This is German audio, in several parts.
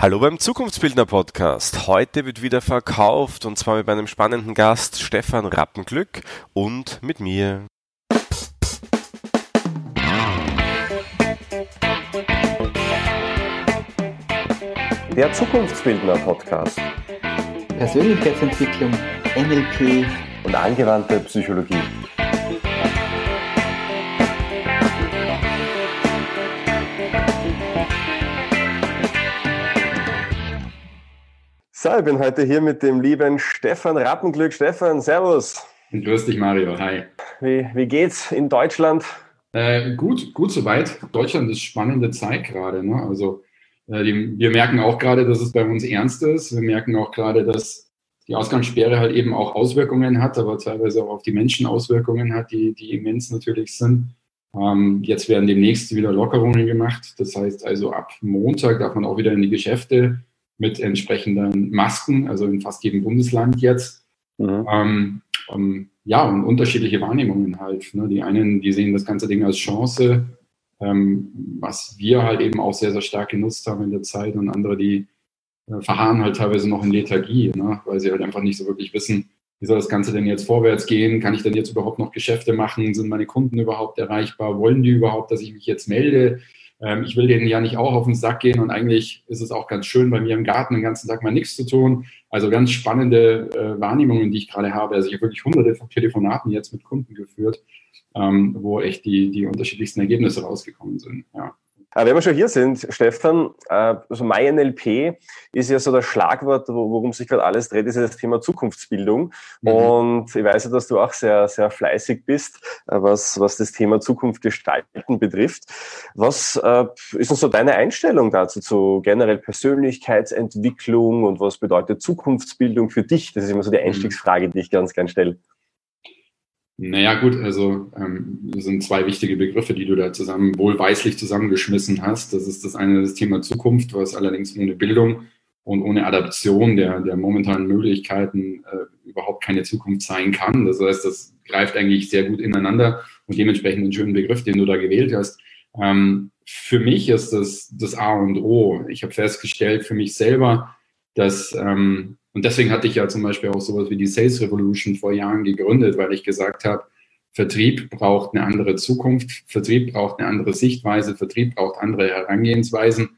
Hallo beim Zukunftsbildner Podcast. Heute wird wieder verkauft und zwar mit meinem spannenden Gast Stefan Rappenglück und mit mir. Der Zukunftsbildner Podcast. Persönlichkeitsentwicklung, NLP und angewandte Psychologie. So, ich bin heute hier mit dem lieben Stefan Rappenglück. Stefan, Servus. Grüß dich, Mario. Hi. Wie, wie geht's in Deutschland? Äh, gut, gut soweit. Deutschland ist spannende Zeit gerade. Ne? Also äh, die, wir merken auch gerade, dass es bei uns ernst ist. Wir merken auch gerade, dass die Ausgangssperre halt eben auch Auswirkungen hat, aber teilweise auch auf die Menschen Auswirkungen hat, die, die immens natürlich sind. Ähm, jetzt werden demnächst wieder Lockerungen gemacht. Das heißt also, ab Montag darf man auch wieder in die Geschäfte mit entsprechenden Masken, also in fast jedem Bundesland jetzt. Mhm. Ähm, um, ja, und unterschiedliche Wahrnehmungen halt. Ne? Die einen, die sehen das ganze Ding als Chance, ähm, was wir halt eben auch sehr, sehr stark genutzt haben in der Zeit und andere, die äh, verharren halt teilweise noch in Lethargie, ne? weil sie halt einfach nicht so wirklich wissen, wie soll das Ganze denn jetzt vorwärts gehen? Kann ich denn jetzt überhaupt noch Geschäfte machen? Sind meine Kunden überhaupt erreichbar? Wollen die überhaupt, dass ich mich jetzt melde? Ähm, ich will denen ja nicht auch auf den Sack gehen und eigentlich ist es auch ganz schön, bei mir im Garten den ganzen Tag mal nichts zu tun. Also ganz spannende äh, Wahrnehmungen, die ich gerade habe. Also ich habe wirklich hunderte von Telefonaten jetzt mit Kunden geführt, ähm, wo echt die, die unterschiedlichsten Ergebnisse rausgekommen sind. Ja. Wenn wir schon hier sind, Stefan, äh, also MyNLP ist ja so das Schlagwort, worum sich gerade alles dreht, ist ja das Thema Zukunftsbildung. Mhm. Und ich weiß ja, dass du auch sehr, sehr fleißig bist, äh, was, was das Thema Zukunft gestalten betrifft. Was äh, ist denn so deine Einstellung dazu, zu generell Persönlichkeitsentwicklung und was bedeutet Zukunftsbildung für dich? Das ist immer so die mhm. Einstiegsfrage, die ich ganz gern stelle. Naja, gut, also ähm, sind zwei wichtige Begriffe, die du da zusammen wohlweislich zusammengeschmissen hast. Das ist das eine das Thema Zukunft, was allerdings ohne Bildung und ohne Adaption der, der momentanen Möglichkeiten äh, überhaupt keine Zukunft sein kann. Das heißt, das greift eigentlich sehr gut ineinander und dementsprechend einen schönen Begriff, den du da gewählt hast. Ähm, für mich ist das das A und O. Ich habe festgestellt für mich selber, dass ähm, und deswegen hatte ich ja zum Beispiel auch sowas wie die Sales Revolution vor Jahren gegründet, weil ich gesagt habe, Vertrieb braucht eine andere Zukunft, Vertrieb braucht eine andere Sichtweise, Vertrieb braucht andere Herangehensweisen.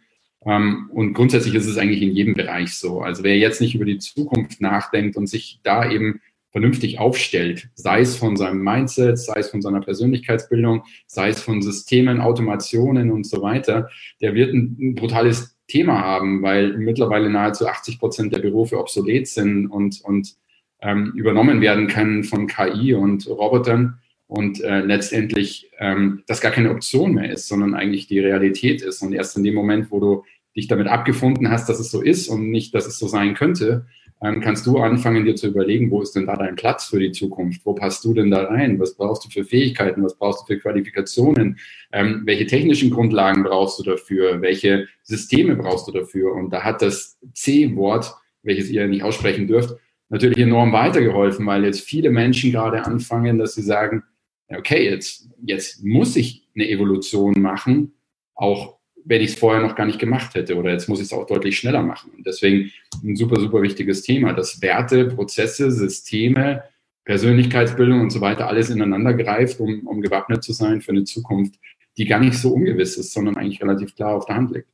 Ähm, und grundsätzlich ist es eigentlich in jedem Bereich so. Also wer jetzt nicht über die Zukunft nachdenkt und sich da eben vernünftig aufstellt, sei es von seinem Mindset, sei es von seiner Persönlichkeitsbildung, sei es von Systemen, Automationen und so weiter, der wird ein brutales Thema haben, weil mittlerweile nahezu 80 Prozent der Berufe obsolet sind und, und ähm, übernommen werden können von KI und Robotern und äh, letztendlich ähm, das gar keine Option mehr ist, sondern eigentlich die Realität ist. Und erst in dem Moment, wo du dich damit abgefunden hast, dass es so ist und nicht, dass es so sein könnte, ähm, kannst du anfangen, dir zu überlegen, wo ist denn da dein Platz für die Zukunft? Wo passt du denn da rein? Was brauchst du für Fähigkeiten? Was brauchst du für Qualifikationen? Ähm, welche technischen Grundlagen brauchst du dafür? Welche Systeme brauchst du dafür? Und da hat das C-Wort, welches ihr nicht aussprechen dürft, natürlich enorm weitergeholfen, weil jetzt viele Menschen gerade anfangen, dass sie sagen, okay, jetzt, jetzt muss ich eine Evolution machen, auch wenn ich es vorher noch gar nicht gemacht hätte oder jetzt muss ich es auch deutlich schneller machen. Und deswegen ein super, super wichtiges Thema, dass Werte, Prozesse, Systeme, Persönlichkeitsbildung und so weiter alles ineinander greift, um, um gewappnet zu sein für eine Zukunft, die gar nicht so ungewiss ist, sondern eigentlich relativ klar auf der Hand liegt.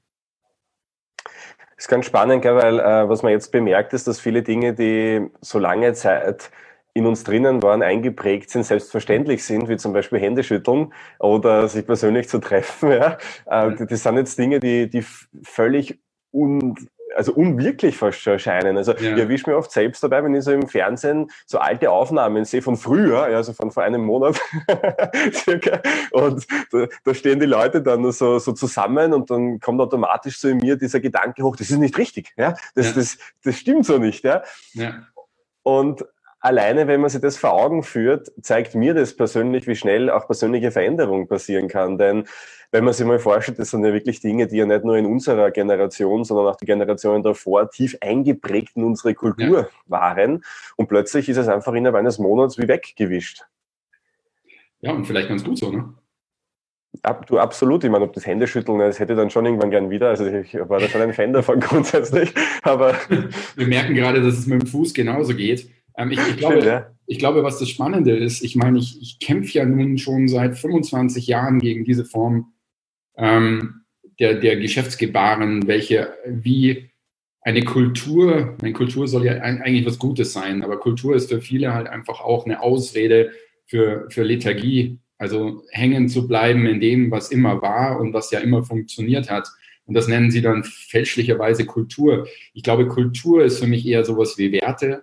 Das ist ganz spannend, weil äh, was man jetzt bemerkt, ist, dass viele Dinge, die so lange Zeit in uns drinnen waren, eingeprägt sind, selbstverständlich sind, wie zum Beispiel Händeschütteln oder sich persönlich zu treffen. Ja. Äh, das sind jetzt Dinge, die, die völlig un, also unwirklich fast schon erscheinen. Also ja. ich erwische mich oft selbst dabei, wenn ich so im Fernsehen so alte Aufnahmen sehe von früher, also von vor einem Monat circa, und da, da, stehen die Leute dann so, so zusammen und dann kommt automatisch so in mir dieser Gedanke hoch, das ist nicht richtig, ja, das, ja. das, das stimmt so nicht, ja. ja. Und alleine, wenn man sich das vor Augen führt, zeigt mir das persönlich, wie schnell auch persönliche Veränderung passieren kann. Denn wenn man sich mal vorstellt, das sind ja wirklich Dinge, die ja nicht nur in unserer Generation, sondern auch die Generationen davor tief eingeprägt in unsere Kultur ja. waren. Und plötzlich ist es einfach innerhalb eines Monats wie weggewischt. Ja, und vielleicht ganz gut so, ne? Ab, du absolut, ich meine, ob das Händeschütteln, das hätte ich dann schon irgendwann gern wieder. Also ich war da schon ein Fan davon grundsätzlich. Aber wir merken gerade, dass es mit dem Fuß genauso geht. Ähm, ich, ich, glaube, ja. ich glaube, was das Spannende ist, ich meine, ich, ich kämpfe ja nun schon seit 25 Jahren gegen diese Form ähm, der, der Geschäftsgebaren, welche wie eine Kultur, eine Kultur soll ja eigentlich was Gutes sein, aber Kultur ist für viele halt einfach auch eine Ausrede für, für Lethargie, also hängen zu bleiben in dem, was immer war und was ja immer funktioniert hat. Und das nennen sie dann fälschlicherweise Kultur. Ich glaube, Kultur ist für mich eher sowas wie Werte,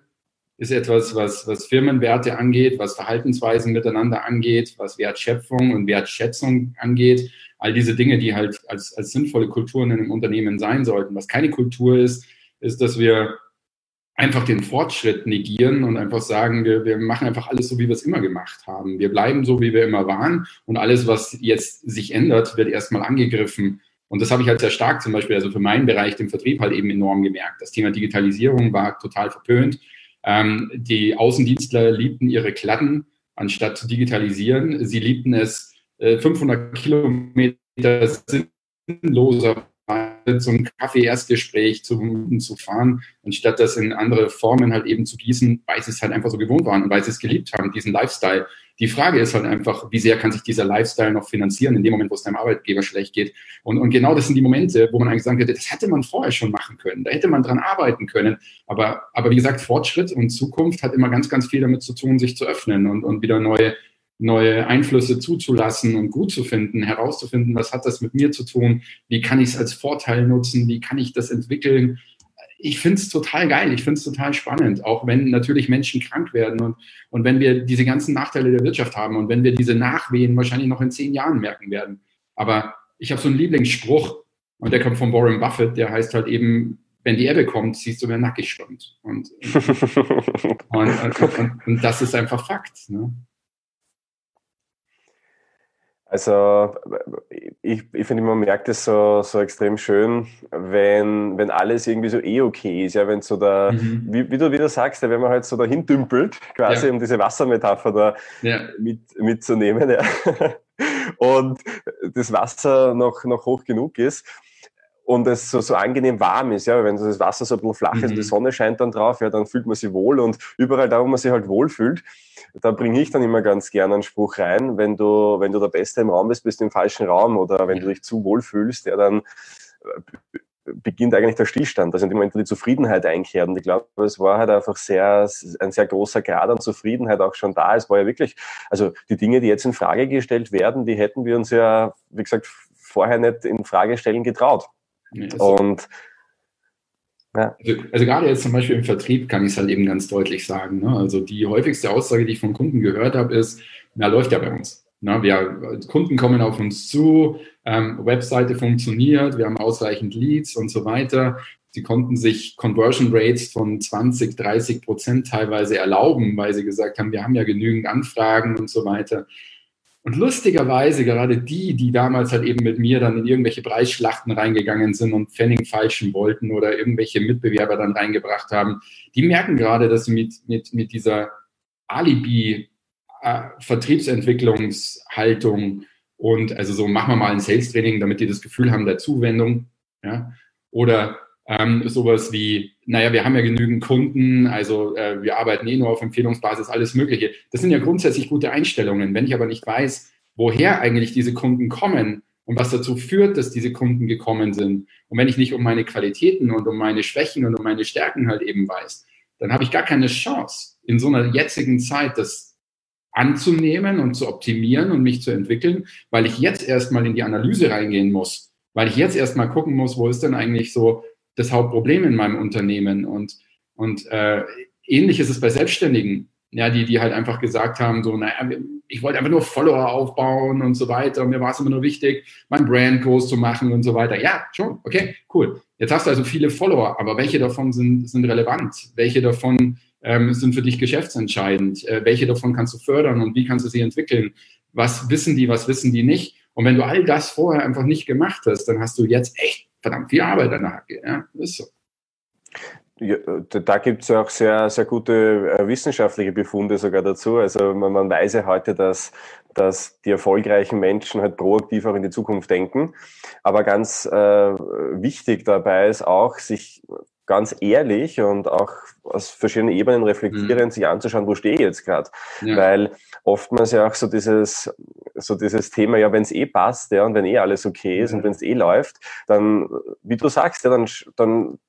ist etwas, was, was Firmenwerte angeht, was Verhaltensweisen miteinander angeht, was Wertschöpfung und Wertschätzung angeht. All diese Dinge, die halt als, als sinnvolle Kulturen in einem Unternehmen sein sollten. Was keine Kultur ist, ist, dass wir einfach den Fortschritt negieren und einfach sagen, wir, wir machen einfach alles so, wie wir es immer gemacht haben. Wir bleiben so, wie wir immer waren und alles, was jetzt sich ändert, wird erstmal angegriffen. Und das habe ich halt sehr stark zum Beispiel, also für meinen Bereich, den Vertrieb halt eben enorm gemerkt. Das Thema Digitalisierung war total verpönt. Ähm, die Außendienstler liebten ihre Kladden, anstatt zu digitalisieren. Sie liebten es, äh, 500 Kilometer sinnloser zum Kaffee-Erstgespräch zu, zu fahren, anstatt das in andere Formen halt eben zu gießen, weil sie es halt einfach so gewohnt waren und weil sie es geliebt haben, diesen Lifestyle. Die Frage ist halt einfach, wie sehr kann sich dieser Lifestyle noch finanzieren in dem Moment, wo es deinem Arbeitgeber schlecht geht. Und, und genau das sind die Momente, wo man eigentlich sagen könnte, das hätte man vorher schon machen können, da hätte man dran arbeiten können. Aber, aber wie gesagt, Fortschritt und Zukunft hat immer ganz, ganz viel damit zu tun, sich zu öffnen und, und wieder neue neue Einflüsse zuzulassen und gut zu finden, herauszufinden, was hat das mit mir zu tun, wie kann ich es als Vorteil nutzen, wie kann ich das entwickeln. Ich finde es total geil, ich finde es total spannend, auch wenn natürlich Menschen krank werden und, und wenn wir diese ganzen Nachteile der Wirtschaft haben und wenn wir diese Nachwehen wahrscheinlich noch in zehn Jahren merken werden. Aber ich habe so einen Lieblingsspruch und der kommt von Warren Buffett, der heißt halt eben, wenn die Ebbe kommt, siehst du, wer nackig schwimmt. Und, und, und, und, das ist einfach Fakt. Ne? Also ich, ich finde, man merkt es so, so extrem schön, wenn, wenn alles irgendwie so eh okay ist, ja, wenn so da, mhm. wie, wie, du wieder sagst, wenn man halt so dahin dümpelt, quasi, ja. um diese Wassermetapher da ja. mit, mitzunehmen, ja. und das Wasser noch, noch hoch genug ist und es so, so angenehm warm ist, ja, wenn das Wasser so ein bisschen flach ist und die mhm. Sonne scheint dann drauf, ja, dann fühlt man sich wohl und überall da, wo man sich halt wohl fühlt, da bringe ich dann immer ganz gerne einen Spruch rein, wenn du, wenn du der Beste im Raum bist, bist du im falschen Raum oder wenn du dich zu wohl fühlst, ja, dann äh, beginnt eigentlich der Stillstand, also in dem Moment, wo die Zufriedenheit einkehrt. Und ich glaube, es war halt einfach sehr, ein sehr großer Grad an Zufriedenheit auch schon da. Es war ja wirklich, also die Dinge, die jetzt in Frage gestellt werden, die hätten wir uns ja, wie gesagt, vorher nicht in Frage stellen getraut. Nee, und ja. Also, also, gerade jetzt zum Beispiel im Vertrieb kann ich es halt eben ganz deutlich sagen. Ne? Also die häufigste Aussage, die ich von Kunden gehört habe, ist, na, läuft ja bei uns. Ne? Wir, Kunden kommen auf uns zu, ähm, Webseite funktioniert, wir haben ausreichend Leads und so weiter. Sie konnten sich Conversion Rates von 20, 30 Prozent teilweise erlauben, weil sie gesagt haben, wir haben ja genügend Anfragen und so weiter. Und lustigerweise, gerade die, die damals halt eben mit mir dann in irgendwelche Preisschlachten reingegangen sind und Pfennig falschen wollten oder irgendwelche Mitbewerber dann reingebracht haben, die merken gerade, dass sie mit, mit, mit dieser Alibi-Vertriebsentwicklungshaltung äh, und also so machen wir mal ein Sales-Training, damit die das Gefühl haben der Zuwendung, ja, oder ähm, sowas wie, naja, wir haben ja genügend Kunden, also äh, wir arbeiten eh nur auf Empfehlungsbasis, alles Mögliche. Das sind ja grundsätzlich gute Einstellungen. Wenn ich aber nicht weiß, woher eigentlich diese Kunden kommen und was dazu führt, dass diese Kunden gekommen sind, und wenn ich nicht um meine Qualitäten und um meine Schwächen und um meine Stärken halt eben weiß, dann habe ich gar keine Chance, in so einer jetzigen Zeit das anzunehmen und zu optimieren und mich zu entwickeln, weil ich jetzt erstmal in die Analyse reingehen muss, weil ich jetzt erstmal gucken muss, wo ist denn eigentlich so das Hauptproblem in meinem Unternehmen. Und, und äh, ähnlich ist es bei Selbstständigen, ja, die, die halt einfach gesagt haben, so, naja, ich wollte einfach nur Follower aufbauen und so weiter. mir war es immer nur wichtig, mein Brand groß zu machen und so weiter. Ja, schon, okay, cool. Jetzt hast du also viele Follower, aber welche davon sind, sind relevant? Welche davon ähm, sind für dich geschäftsentscheidend? Äh, welche davon kannst du fördern und wie kannst du sie entwickeln? Was wissen die, was wissen die nicht? Und wenn du all das vorher einfach nicht gemacht hast, dann hast du jetzt echt verdammt viel Arbeit an der Hacke. Ja, das ist so. Ja, da gibt es auch sehr, sehr gute äh, wissenschaftliche Befunde sogar dazu. Also man, man weiß ja heute, dass dass die erfolgreichen Menschen halt proaktiv auch in die Zukunft denken. Aber ganz äh, wichtig dabei ist auch, sich ganz ehrlich und auch aus verschiedenen Ebenen reflektierend mhm. sich anzuschauen, wo stehe ich jetzt gerade. Ja. Weil oftmals ja auch so dieses, so dieses Thema, ja, wenn es eh passt, ja, und wenn eh alles okay ist mhm. und wenn es eh läuft, dann, wie du sagst, ja, dann, dann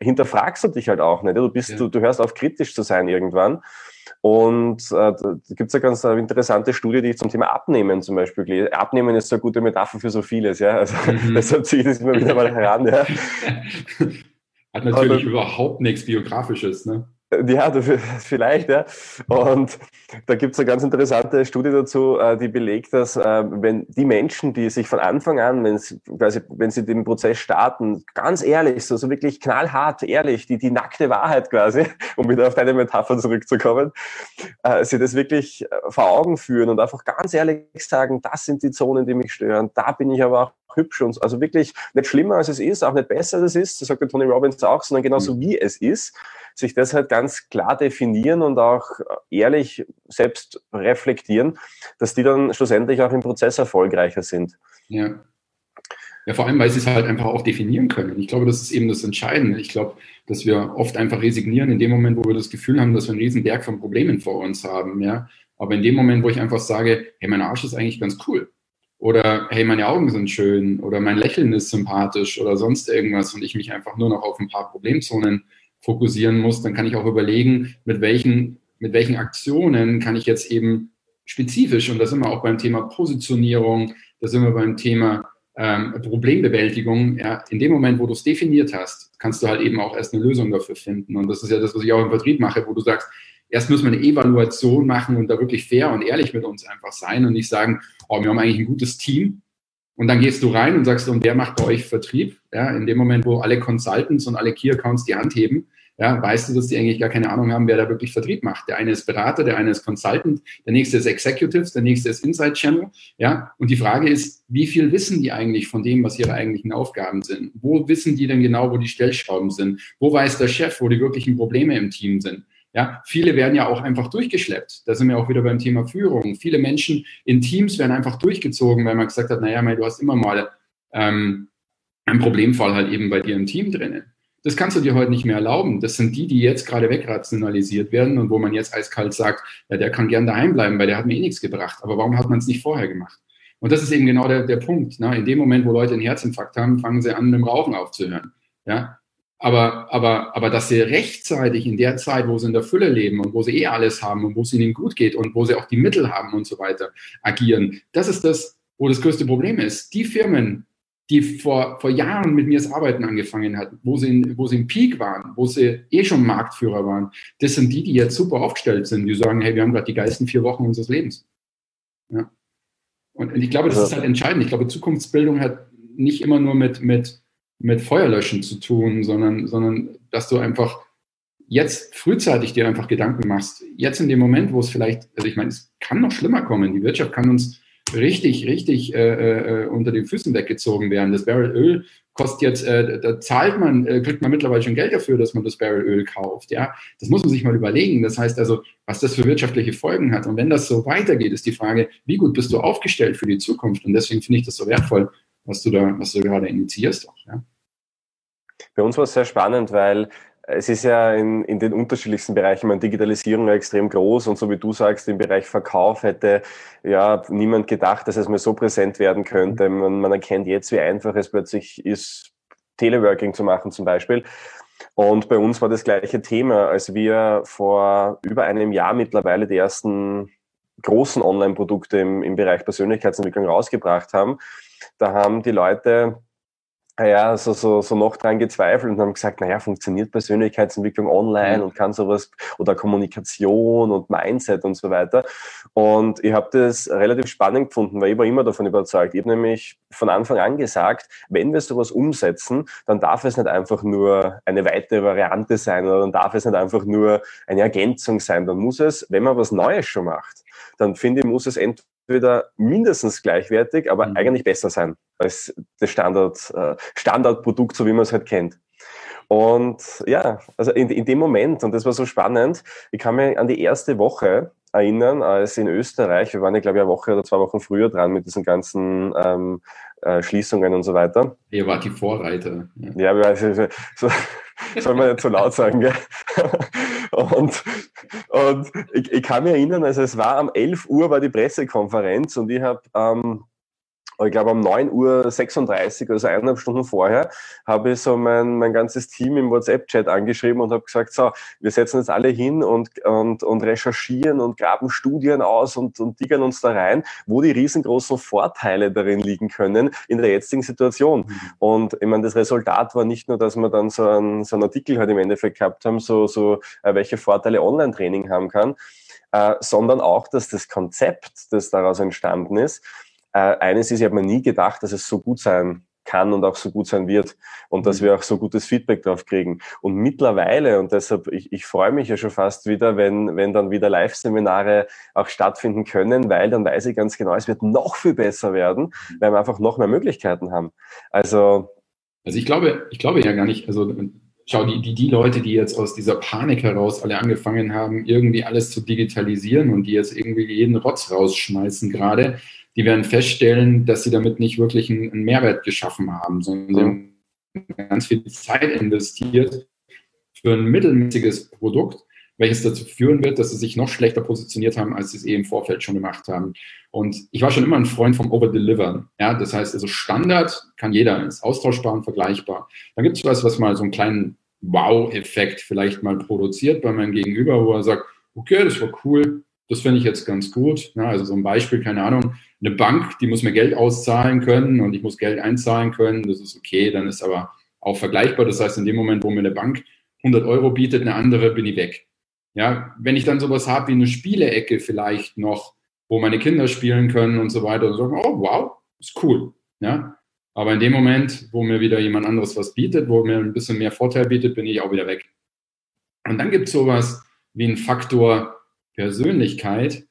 hinterfragst du dich halt auch nicht. Du bist, ja. du, du hörst auf, kritisch zu sein irgendwann. Und äh, da gibt es eine ganz interessante Studie, die ich zum Thema Abnehmen zum Beispiel gelesen Abnehmen ist so eine gute Metapher für so vieles, ja. Also mhm. deshalb ziehe ich das immer wieder mal heran, ja. Hat natürlich Aber, überhaupt nichts Biografisches, ne? Ja, vielleicht, ja. Und da gibt es eine ganz interessante Studie dazu, äh, die belegt, dass äh, wenn die Menschen, die sich von Anfang an, wenn sie, quasi, wenn sie den Prozess starten, ganz ehrlich, so, so wirklich knallhart, ehrlich, die, die nackte Wahrheit quasi, um wieder auf deine Metapher zurückzukommen, äh, sie das wirklich vor Augen führen und einfach ganz ehrlich sagen, das sind die Zonen, die mich stören, da bin ich aber auch hübsch und also wirklich nicht schlimmer als es ist, auch nicht besser als es ist, das sagt der Tony Robbins auch, sondern genauso mhm. wie es ist sich das halt ganz klar definieren und auch ehrlich selbst reflektieren, dass die dann schlussendlich auch im Prozess erfolgreicher sind. Ja. Ja, vor allem, weil sie es halt einfach auch definieren können. Ich glaube, das ist eben das Entscheidende. Ich glaube, dass wir oft einfach resignieren in dem Moment, wo wir das Gefühl haben, dass wir einen riesen Berg von Problemen vor uns haben, ja. Aber in dem Moment, wo ich einfach sage, hey, mein Arsch ist eigentlich ganz cool. Oder hey, meine Augen sind schön oder mein Lächeln ist sympathisch oder sonst irgendwas und ich mich einfach nur noch auf ein paar Problemzonen fokussieren muss, dann kann ich auch überlegen, mit welchen, mit welchen Aktionen kann ich jetzt eben spezifisch, und da sind wir auch beim Thema Positionierung, da sind wir beim Thema ähm, Problembewältigung, ja, in dem Moment, wo du es definiert hast, kannst du halt eben auch erst eine Lösung dafür finden. Und das ist ja das, was ich auch im Vertrieb mache, wo du sagst, erst müssen wir eine Evaluation machen und da wirklich fair und ehrlich mit uns einfach sein und nicht sagen, oh, wir haben eigentlich ein gutes Team, und dann gehst du rein und sagst, und wer macht bei euch Vertrieb? Ja, in dem Moment, wo alle Consultants und alle Key Accounts die Hand heben, ja, weißt du, dass die eigentlich gar keine Ahnung haben, wer da wirklich Vertrieb macht. Der eine ist Berater, der eine ist Consultant, der nächste ist Executives, der nächste ist Inside Channel. Ja, und die Frage ist, wie viel wissen die eigentlich von dem, was ihre eigentlichen Aufgaben sind? Wo wissen die denn genau, wo die Stellschrauben sind? Wo weiß der Chef, wo die wirklichen Probleme im Team sind? Ja, viele werden ja auch einfach durchgeschleppt. Da sind wir auch wieder beim Thema Führung. Viele Menschen in Teams werden einfach durchgezogen, weil man gesagt hat, naja, du hast immer mal ähm, einen Problemfall halt eben bei dir im Team drinnen. Das kannst du dir heute nicht mehr erlauben. Das sind die, die jetzt gerade wegrationalisiert werden und wo man jetzt eiskalt sagt, ja, der kann gern daheim bleiben, weil der hat mir eh nichts gebracht. Aber warum hat man es nicht vorher gemacht? Und das ist eben genau der, der Punkt. Ne? In dem Moment, wo Leute einen Herzinfarkt haben, fangen sie an, mit dem Rauchen aufzuhören. Ja? Aber, aber, aber dass sie rechtzeitig in der Zeit, wo sie in der Fülle leben und wo sie eh alles haben und wo es ihnen gut geht und wo sie auch die Mittel haben und so weiter agieren, das ist das, wo das größte Problem ist. Die Firmen, die vor, vor Jahren mit mir das Arbeiten angefangen hatten, wo sie, in, wo sie im Peak waren, wo sie eh schon Marktführer waren, das sind die, die jetzt super aufgestellt sind, die sagen, hey, wir haben gerade die geilsten vier Wochen unseres Lebens. Ja. Und, und ich glaube, das ist halt entscheidend. Ich glaube, Zukunftsbildung hat nicht immer nur mit, mit mit Feuerlöschen zu tun, sondern, sondern dass du einfach jetzt frühzeitig dir einfach Gedanken machst. Jetzt in dem Moment, wo es vielleicht, also ich meine, es kann noch schlimmer kommen. Die Wirtschaft kann uns richtig, richtig äh, äh, unter den Füßen weggezogen werden. Das Barrel Öl kostet jetzt, äh, da zahlt man, äh, kriegt man mittlerweile schon Geld dafür, dass man das Barrel Öl kauft. Ja, das muss man sich mal überlegen. Das heißt also, was das für wirtschaftliche Folgen hat. Und wenn das so weitergeht, ist die Frage, wie gut bist du aufgestellt für die Zukunft? Und deswegen finde ich das so wertvoll, was du da, was du gerade initiierst auch. Ja? Bei uns war es sehr spannend, weil es ist ja in, in den unterschiedlichsten Bereichen, meine Digitalisierung ja extrem groß und so wie du sagst, im Bereich Verkauf hätte ja niemand gedacht, dass es mal so präsent werden könnte. Mhm. Man, man erkennt jetzt, wie einfach es plötzlich ist, Teleworking zu machen zum Beispiel. Und bei uns war das gleiche Thema, als wir vor über einem Jahr mittlerweile die ersten großen Online-Produkte im, im Bereich Persönlichkeitsentwicklung rausgebracht haben. Da haben die Leute ja, so, so, so noch dran gezweifelt und haben gesagt, naja, funktioniert Persönlichkeitsentwicklung online mhm. und kann sowas oder Kommunikation und Mindset und so weiter. Und ich habe das relativ spannend gefunden, weil ich war immer davon überzeugt. Ich habe nämlich von Anfang an gesagt, wenn wir sowas umsetzen, dann darf es nicht einfach nur eine weitere Variante sein oder dann darf es nicht einfach nur eine Ergänzung sein. Dann muss es, wenn man was Neues schon macht, dann finde ich, muss es entweder wieder mindestens gleichwertig, aber mhm. eigentlich besser sein als das Standard, äh, Standardprodukt, so wie man es halt kennt. Und ja, also in, in dem Moment, und das war so spannend, ich kann mich an die erste Woche erinnern, als in Österreich, wir waren ja, glaube ich, eine Woche oder zwei Wochen früher dran mit diesen ganzen ähm, äh, Schließungen und so weiter. Ihr wart die Vorreiter. Ja, ja also, so, soll man nicht zu so laut sagen, gell? Und, und ich, ich kann mich erinnern, also es war um 11 Uhr war die Pressekonferenz und ich habe ähm, ich glaube um 9.36 Uhr, also eineinhalb Stunden vorher, habe ich so mein, mein ganzes Team im WhatsApp-Chat angeschrieben und habe gesagt, so, wir setzen uns alle hin und, und, und recherchieren und graben Studien aus und, und diggern uns da rein, wo die riesengroßen Vorteile darin liegen können in der jetzigen Situation. Mhm. Und ich meine, das Resultat war nicht nur, dass wir dann so einen, so einen Artikel halt im Endeffekt gehabt haben, so, so äh, welche Vorteile Online-Training haben kann, äh, sondern auch, dass das Konzept, das daraus entstanden ist, äh, eines ist, ich habe mir nie gedacht, dass es so gut sein kann und auch so gut sein wird und dass mhm. wir auch so gutes Feedback drauf kriegen. Und mittlerweile, und deshalb, ich, ich freue mich ja schon fast wieder, wenn, wenn dann wieder Live-Seminare auch stattfinden können, weil dann weiß ich ganz genau, es wird noch viel besser werden, weil wir einfach noch mehr Möglichkeiten haben. Also, also ich glaube, ich glaube ja gar nicht, also schau, die, die, die Leute, die jetzt aus dieser Panik heraus alle angefangen haben, irgendwie alles zu digitalisieren und die jetzt irgendwie jeden Rotz rausschmeißen gerade, die werden feststellen, dass sie damit nicht wirklich einen, einen Mehrwert geschaffen haben, sondern sie haben ganz viel Zeit investiert für ein mittelmäßiges Produkt, welches dazu führen wird, dass sie sich noch schlechter positioniert haben, als sie es eh im Vorfeld schon gemacht haben. Und ich war schon immer ein Freund vom Overdelivern. Ja, das heißt, also Standard kann jeder, ist austauschbar und vergleichbar. Dann gibt es was, was mal so einen kleinen Wow-Effekt vielleicht mal produziert bei meinem Gegenüber, wo er sagt, okay, das war cool, das finde ich jetzt ganz gut. Ja, also so ein Beispiel, keine Ahnung, eine Bank, die muss mir Geld auszahlen können und ich muss Geld einzahlen können. Das ist okay, dann ist aber auch vergleichbar. Das heißt, in dem Moment, wo mir eine Bank 100 Euro bietet, eine andere, bin ich weg. Ja, wenn ich dann sowas habe wie eine Spielecke vielleicht noch, wo meine Kinder spielen können und so weiter und sagen, oh wow, ist cool. Ja, aber in dem Moment, wo mir wieder jemand anderes was bietet, wo mir ein bisschen mehr Vorteil bietet, bin ich auch wieder weg. Und dann gibt es sowas wie einen Faktor, Persönlichkeit,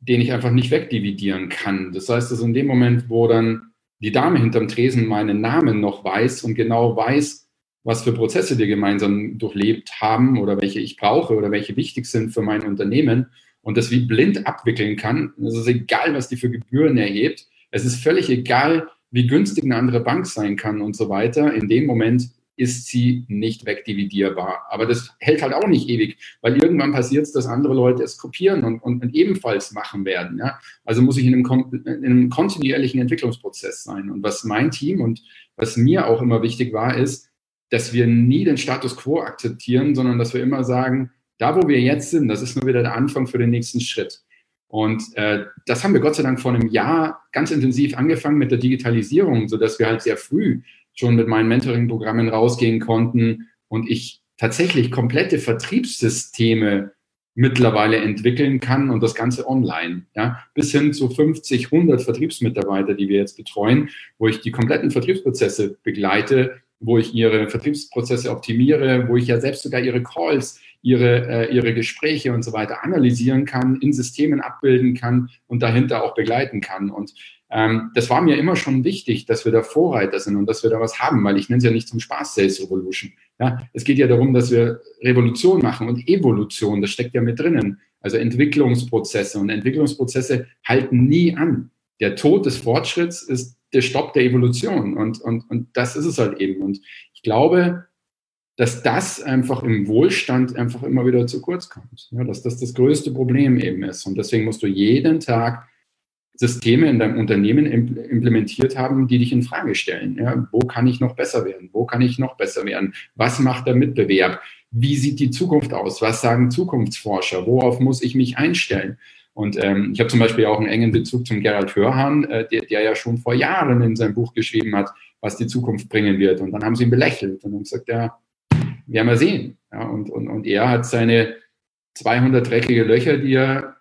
den ich einfach nicht wegdividieren kann. Das heißt, dass in dem Moment, wo dann die Dame hinterm Tresen meinen Namen noch weiß und genau weiß, was für Prozesse wir gemeinsam durchlebt haben oder welche ich brauche oder welche wichtig sind für mein Unternehmen und das wie blind abwickeln kann. Es ist egal, was die für Gebühren erhebt. Es ist völlig egal, wie günstig eine andere Bank sein kann und so weiter. In dem Moment ist sie nicht wegdividierbar. Aber das hält halt auch nicht ewig, weil irgendwann passiert es, dass andere Leute es kopieren und, und, und ebenfalls machen werden. Ja? Also muss ich in einem, in einem kontinuierlichen Entwicklungsprozess sein. Und was mein Team und was mir auch immer wichtig war, ist, dass wir nie den Status quo akzeptieren, sondern dass wir immer sagen, da wo wir jetzt sind, das ist nur wieder der Anfang für den nächsten Schritt. Und äh, das haben wir Gott sei Dank vor einem Jahr ganz intensiv angefangen mit der Digitalisierung, so dass wir halt sehr früh schon mit meinen Mentoring-Programmen rausgehen konnten und ich tatsächlich komplette Vertriebssysteme mittlerweile entwickeln kann und das Ganze online. Ja, bis hin zu 50, 100 Vertriebsmitarbeiter, die wir jetzt betreuen, wo ich die kompletten Vertriebsprozesse begleite, wo ich ihre Vertriebsprozesse optimiere, wo ich ja selbst sogar ihre Calls, ihre, äh, ihre Gespräche und so weiter analysieren kann, in Systemen abbilden kann und dahinter auch begleiten kann. Und ähm, das war mir immer schon wichtig, dass wir da Vorreiter sind und dass wir da was haben, weil ich nenne es ja nicht zum Spaß Sales Revolution. Ja, es geht ja darum, dass wir Revolution machen und Evolution, das steckt ja mit drinnen. Also Entwicklungsprozesse und Entwicklungsprozesse halten nie an. Der Tod des Fortschritts ist der Stopp der Evolution und, und, und das ist es halt eben. Und ich glaube, dass das einfach im Wohlstand einfach immer wieder zu kurz kommt. Ja, dass das das größte Problem eben ist. Und deswegen musst du jeden Tag Systeme in deinem Unternehmen implementiert haben, die dich in Frage stellen. Ja, wo kann ich noch besser werden? Wo kann ich noch besser werden? Was macht der Mitbewerb? Wie sieht die Zukunft aus? Was sagen Zukunftsforscher? Worauf muss ich mich einstellen? Und ähm, ich habe zum Beispiel auch einen engen Bezug zum Gerald Hörhan, äh, der, der ja schon vor Jahren in seinem Buch geschrieben hat, was die Zukunft bringen wird. Und dann haben sie ihn belächelt und haben gesagt, ja, werden wir sehen. Ja, und, und, und er hat seine 200 dreckige Löcher, die er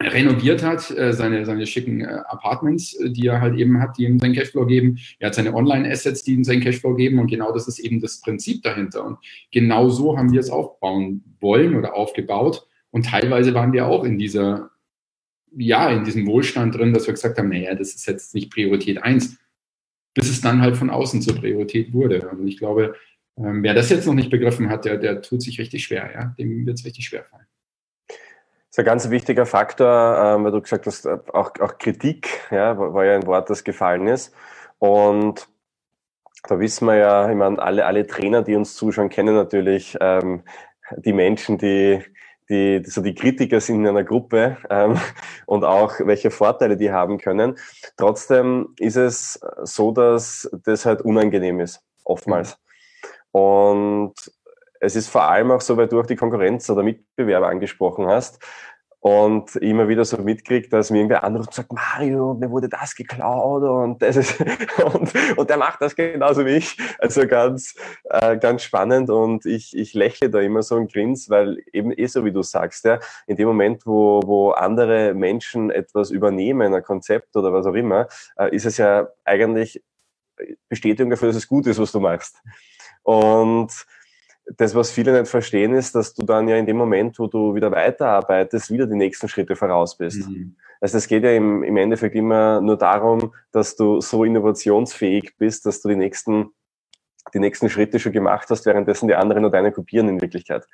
renoviert hat, äh, seine, seine schicken äh, Apartments, äh, die er halt eben hat, die ihm seinen Cashflow geben. Er hat seine Online-Assets, die ihm seinen Cashflow geben. Und genau das ist eben das Prinzip dahinter. Und genau so haben wir es aufbauen wollen oder aufgebaut. Und teilweise waren wir auch in dieser, ja, in diesem Wohlstand drin, dass wir gesagt haben, naja, das ist jetzt nicht Priorität eins, bis es dann halt von außen zur Priorität wurde. Und ich glaube, ähm, wer das jetzt noch nicht begriffen hat, der, der tut sich richtig schwer, ja. Dem wird es richtig schwer fallen. ist ein ganz wichtiger Faktor, ähm, weil du gesagt hast, auch, auch Kritik, ja, war ja ein Wort, das gefallen ist. Und da wissen wir ja, ich meine, alle, alle Trainer, die uns zuschauen, kennen natürlich ähm, die Menschen, die, die, so die Kritiker sind in einer Gruppe ähm, und auch welche Vorteile die haben können. Trotzdem ist es so, dass das halt unangenehm ist, oftmals. Und es ist vor allem auch so, weil du auch die Konkurrenz oder Mitbewerber angesprochen hast, und immer wieder so mitkriegt, dass mir irgendwer anruft und sagt, Mario, mir wurde das geklaut und das ist und, und der macht das genauso wie ich. Also ganz, äh, ganz spannend und ich, ich lächle da immer so und grins, weil eben eh so wie du sagst, ja, in dem Moment, wo, wo andere Menschen etwas übernehmen, ein Konzept oder was auch immer, äh, ist es ja eigentlich Bestätigung dafür, dass es gut ist, was du machst. Und das, was viele nicht verstehen, ist, dass du dann ja in dem Moment, wo du wieder weiterarbeitest, wieder die nächsten Schritte voraus bist. Mhm. Also es geht ja im, im Endeffekt immer nur darum, dass du so innovationsfähig bist, dass du die nächsten, die nächsten Schritte schon gemacht hast, währenddessen die anderen nur deine kopieren in Wirklichkeit.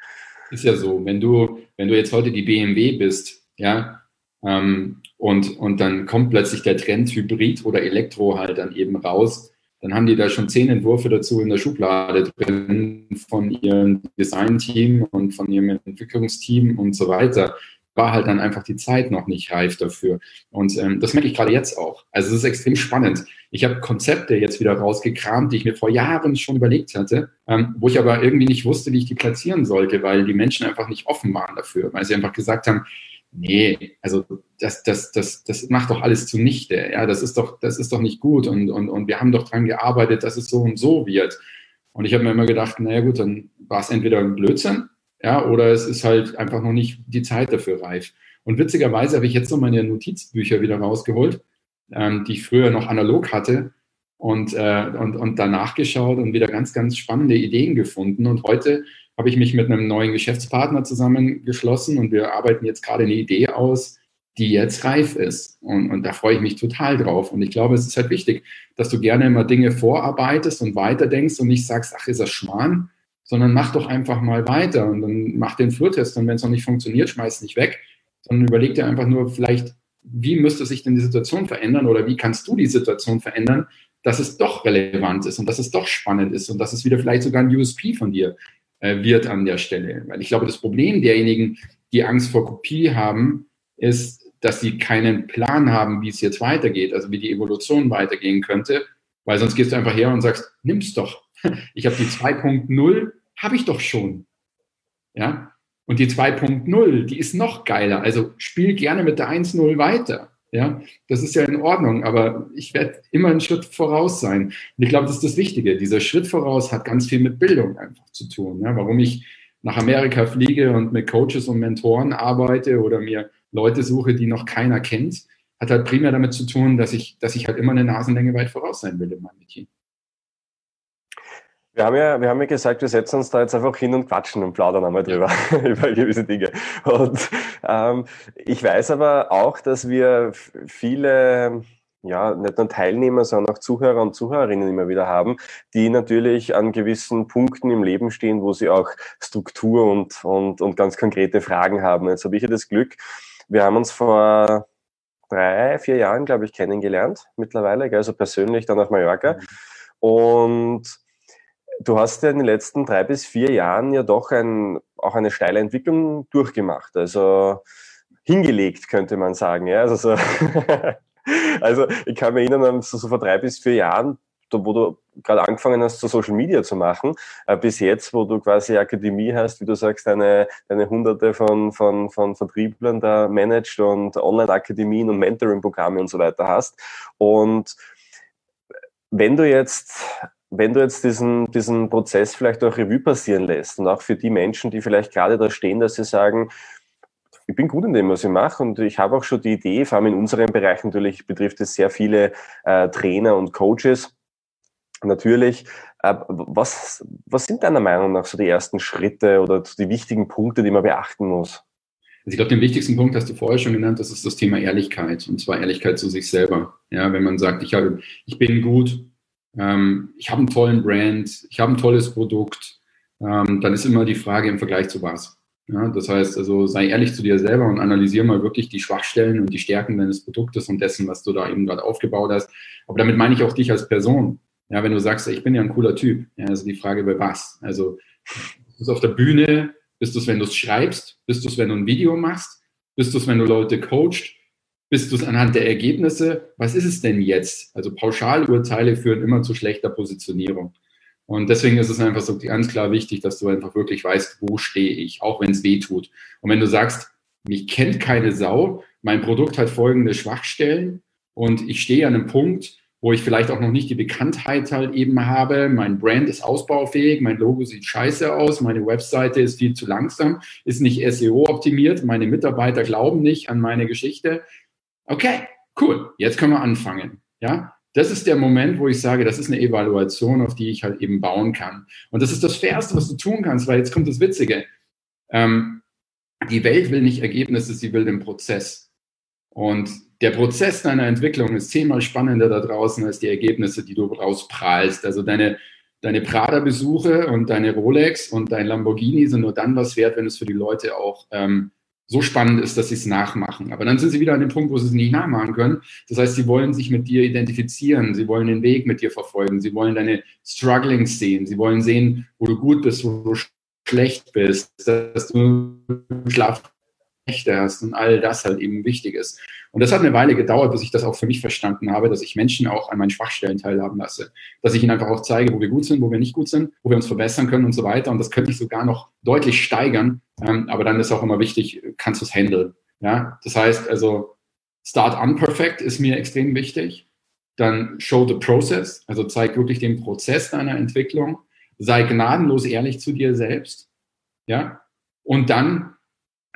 Ist ja so, wenn du, wenn du jetzt heute die BMW bist, ja, ähm, und, und dann kommt plötzlich der Trend Hybrid oder Elektro halt dann eben raus, dann haben die da schon zehn Entwürfe dazu in der Schublade drin von ihrem Design-Team und von ihrem Entwicklungsteam und so weiter. War halt dann einfach die Zeit noch nicht reif dafür. Und ähm, das merke ich gerade jetzt auch. Also es ist extrem spannend. Ich habe Konzepte jetzt wieder rausgekramt, die ich mir vor Jahren schon überlegt hatte, ähm, wo ich aber irgendwie nicht wusste, wie ich die platzieren sollte, weil die Menschen einfach nicht offen waren dafür, weil sie einfach gesagt haben, nee, also das, das, das, das macht doch alles zunichte. Ja, das ist doch, das ist doch nicht gut und, und, und wir haben doch dran gearbeitet, dass es so und so wird. Und ich habe mir immer gedacht, naja gut, dann war es entweder ein Blödsinn, ja, oder es ist halt einfach noch nicht die Zeit dafür reif. Und witzigerweise habe ich jetzt so meine Notizbücher wieder rausgeholt, ähm, die ich früher noch analog hatte und, äh, und, und danach geschaut und wieder ganz, ganz spannende Ideen gefunden. Und heute habe ich mich mit einem neuen Geschäftspartner zusammengeschlossen und wir arbeiten jetzt gerade eine Idee aus, die jetzt reif ist. Und, und da freue ich mich total drauf. Und ich glaube, es ist halt wichtig, dass du gerne immer Dinge vorarbeitest und weiterdenkst und nicht sagst, ach, ist das Schmarrn, sondern mach doch einfach mal weiter und dann mach den Flurtest und wenn es noch nicht funktioniert, schmeiß nicht weg, sondern überleg dir einfach nur vielleicht, wie müsste sich denn die Situation verändern oder wie kannst du die Situation verändern, dass es doch relevant ist und dass es doch spannend ist und dass es wieder vielleicht sogar ein USP von dir wird an der Stelle. Weil ich glaube, das Problem derjenigen, die Angst vor Kopie haben, ist, dass sie keinen Plan haben, wie es jetzt weitergeht, also wie die Evolution weitergehen könnte, weil sonst gehst du einfach her und sagst, nimm's doch. Ich habe die 2.0, habe ich doch schon. Ja? Und die 2.0, die ist noch geiler. Also spiel gerne mit der 1.0 weiter. Ja, das ist ja in Ordnung, aber ich werde immer einen Schritt voraus sein. Und ich glaube, das ist das Wichtige. Dieser Schritt voraus hat ganz viel mit Bildung einfach zu tun. Ja, warum ich nach Amerika fliege und mit Coaches und Mentoren arbeite oder mir Leute suche, die noch keiner kennt, hat halt primär damit zu tun, dass ich, dass ich halt immer eine Nasenlänge weit voraus sein will in meinem Team. Wir haben, ja, wir haben ja gesagt, wir setzen uns da jetzt einfach hin und quatschen und plaudern einmal drüber, über gewisse Dinge. Und ähm, ich weiß aber auch, dass wir viele, ja, nicht nur Teilnehmer, sondern auch Zuhörer und Zuhörerinnen immer wieder haben, die natürlich an gewissen Punkten im Leben stehen, wo sie auch Struktur und, und, und ganz konkrete Fragen haben. Jetzt habe ich ja das Glück, wir haben uns vor drei, vier Jahren, glaube ich, kennengelernt mittlerweile, also persönlich dann auf Mallorca. Mhm. Und Du hast ja in den letzten drei bis vier Jahren ja doch ein, auch eine steile Entwicklung durchgemacht. Also hingelegt, könnte man sagen. Ja? Also, so also ich kann mich erinnern, so, so vor drei bis vier Jahren, wo du gerade angefangen hast, so Social Media zu machen, äh, bis jetzt, wo du quasi Akademie hast, wie du sagst, deine, deine hunderte von, von, von Vertrieblern da managed und Online-Akademien und Mentoring-Programme und so weiter hast. Und wenn du jetzt wenn du jetzt diesen, diesen Prozess vielleicht auch Revue passieren lässt und auch für die Menschen, die vielleicht gerade da stehen, dass sie sagen, ich bin gut in dem, was ich mache und ich habe auch schon die Idee, vor allem in unserem Bereich natürlich betrifft es sehr viele äh, Trainer und Coaches. Natürlich, äh, was, was sind deiner Meinung nach so die ersten Schritte oder die wichtigen Punkte, die man beachten muss? Also ich glaube, den wichtigsten Punkt hast du vorher schon genannt, das ist das Thema Ehrlichkeit und zwar Ehrlichkeit zu sich selber. Ja, wenn man sagt, ich, habe, ich bin gut, ähm, ich habe einen tollen Brand, ich habe ein tolles Produkt, ähm, dann ist immer die Frage im Vergleich zu was. Ja, das heißt also, sei ehrlich zu dir selber und analysiere mal wirklich die Schwachstellen und die Stärken deines Produktes und dessen, was du da eben gerade aufgebaut hast. Aber damit meine ich auch dich als Person. Ja, wenn du sagst, ich bin ja ein cooler Typ, ja, also die Frage bei was? Also, bist du auf der Bühne, bist du es, wenn du es schreibst, bist du es, wenn du ein Video machst, bist du es, wenn du Leute coachst, bist du es anhand der Ergebnisse? Was ist es denn jetzt? Also Pauschalurteile führen immer zu schlechter Positionierung. Und deswegen ist es einfach so ganz klar wichtig, dass du einfach wirklich weißt, wo stehe ich, auch wenn es weh tut. Und wenn du sagst, mich kennt keine Sau, mein Produkt hat folgende Schwachstellen und ich stehe an einem Punkt, wo ich vielleicht auch noch nicht die Bekanntheit halt eben habe, mein Brand ist ausbaufähig, mein Logo sieht scheiße aus, meine Webseite ist viel zu langsam, ist nicht SEO optimiert, meine Mitarbeiter glauben nicht an meine Geschichte. Okay, cool, jetzt können wir anfangen. Ja, das ist der Moment, wo ich sage, das ist eine Evaluation, auf die ich halt eben bauen kann. Und das ist das Fairste, was du tun kannst, weil jetzt kommt das Witzige. Ähm, die Welt will nicht Ergebnisse, sie will den Prozess. Und der Prozess deiner Entwicklung ist zehnmal spannender da draußen als die Ergebnisse, die du rausprahlst. Also deine, deine Prada-Besuche und deine Rolex und dein Lamborghini sind nur dann was wert, wenn es für die Leute auch ähm, so spannend ist, dass sie es nachmachen. Aber dann sind sie wieder an dem Punkt, wo sie es nicht nachmachen können. Das heißt, sie wollen sich mit dir identifizieren, sie wollen den Weg mit dir verfolgen, sie wollen deine Strugglings sehen, sie wollen sehen, wo du gut bist, wo du schlecht bist, dass du Schlaf Rechte hast und all das halt eben wichtig ist. Und das hat eine Weile gedauert, bis ich das auch für mich verstanden habe, dass ich Menschen auch an meinen Schwachstellen teilhaben lasse. Dass ich ihnen einfach auch zeige, wo wir gut sind, wo wir nicht gut sind, wo wir uns verbessern können und so weiter. Und das könnte ich sogar noch deutlich steigern. Ähm, aber dann ist auch immer wichtig, kannst du es handeln. Ja, das heißt also, start unperfect ist mir extrem wichtig. Dann show the process, also zeig wirklich den Prozess deiner Entwicklung. Sei gnadenlos ehrlich zu dir selbst. Ja, und dann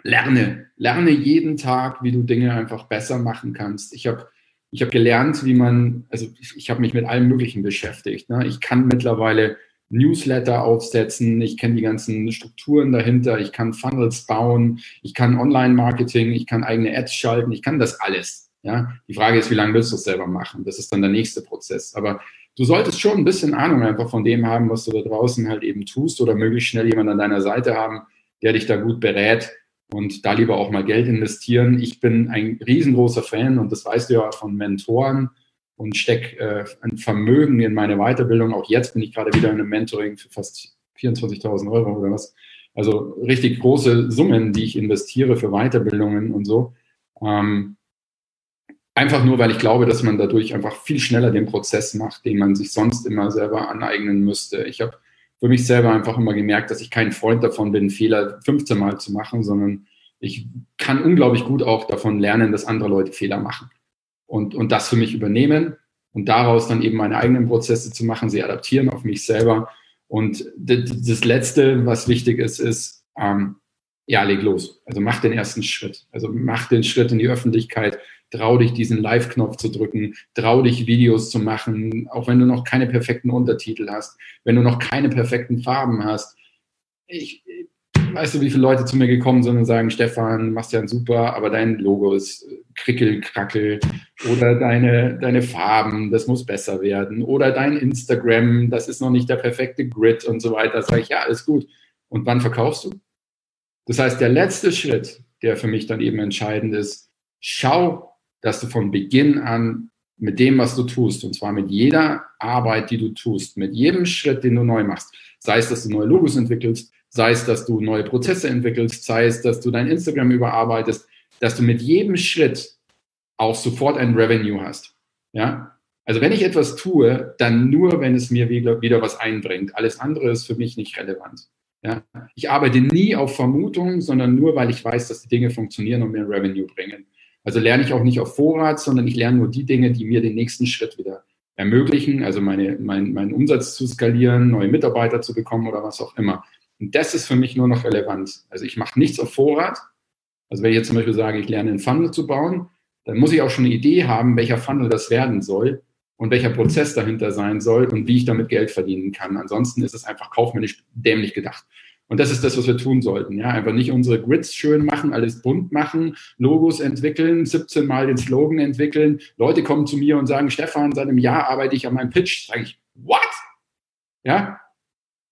lerne, lerne jeden Tag, wie du Dinge einfach besser machen kannst. Ich habe ich hab gelernt, wie man, also ich, ich habe mich mit allem Möglichen beschäftigt. Ne? Ich kann mittlerweile Newsletter aufsetzen, ich kenne die ganzen Strukturen dahinter, ich kann Funnels bauen, ich kann Online-Marketing, ich kann eigene Ads schalten, ich kann das alles. Ja? Die Frage ist, wie lange willst du es selber machen? Das ist dann der nächste Prozess. Aber du solltest schon ein bisschen Ahnung einfach von dem haben, was du da draußen halt eben tust oder möglichst schnell jemand an deiner Seite haben, der dich da gut berät, und da lieber auch mal Geld investieren. Ich bin ein riesengroßer Fan und das weißt du ja von Mentoren und stecke äh, ein Vermögen in meine Weiterbildung. Auch jetzt bin ich gerade wieder in einem Mentoring für fast 24.000 Euro oder was. Also richtig große Summen, die ich investiere für Weiterbildungen und so. Ähm, einfach nur, weil ich glaube, dass man dadurch einfach viel schneller den Prozess macht, den man sich sonst immer selber aneignen müsste. Ich habe für mich selber einfach immer gemerkt, dass ich kein Freund davon bin, Fehler 15 Mal zu machen, sondern ich kann unglaublich gut auch davon lernen, dass andere Leute Fehler machen und, und das für mich übernehmen und daraus dann eben meine eigenen Prozesse zu machen, sie adaptieren auf mich selber. Und das Letzte, was wichtig ist, ist, ähm, ja, leg los. Also mach den ersten Schritt. Also mach den Schritt in die Öffentlichkeit, trau dich, diesen Live-Knopf zu drücken, trau dich, Videos zu machen, auch wenn du noch keine perfekten Untertitel hast, wenn du noch keine perfekten Farben hast. Ich, weißt du, wie viele Leute zu mir gekommen sind und sagen, Stefan, machst ja ein super, aber dein Logo ist krickel, krackel oder deine, deine Farben, das muss besser werden oder dein Instagram, das ist noch nicht der perfekte Grid und so weiter. Sag ich, ja, alles gut. Und wann verkaufst du? Das heißt, der letzte Schritt, der für mich dann eben entscheidend ist, schau, dass du von Beginn an mit dem, was du tust, und zwar mit jeder Arbeit, die du tust, mit jedem Schritt, den du neu machst, sei es, dass du neue Logos entwickelst, sei es, dass du neue Prozesse entwickelst, sei es, dass du dein Instagram überarbeitest, dass du mit jedem Schritt auch sofort ein Revenue hast. Ja? Also wenn ich etwas tue, dann nur, wenn es mir wieder, wieder was einbringt. Alles andere ist für mich nicht relevant. Ja? Ich arbeite nie auf Vermutungen, sondern nur, weil ich weiß, dass die Dinge funktionieren und mir Revenue bringen. Also lerne ich auch nicht auf Vorrat, sondern ich lerne nur die Dinge, die mir den nächsten Schritt wieder ermöglichen, also meine, mein, meinen Umsatz zu skalieren, neue Mitarbeiter zu bekommen oder was auch immer. Und das ist für mich nur noch relevant. Also ich mache nichts auf Vorrat. Also wenn ich jetzt zum Beispiel sage, ich lerne einen Funnel zu bauen, dann muss ich auch schon eine Idee haben, welcher Funnel das werden soll und welcher Prozess dahinter sein soll und wie ich damit Geld verdienen kann. Ansonsten ist es einfach kaufmännisch dämlich gedacht. Und das ist das, was wir tun sollten. Ja, einfach nicht unsere Grids schön machen, alles bunt machen, Logos entwickeln, 17 Mal den Slogan entwickeln. Leute kommen zu mir und sagen, Stefan, seit einem Jahr arbeite ich an meinem Pitch. Sage ich, what? Ja,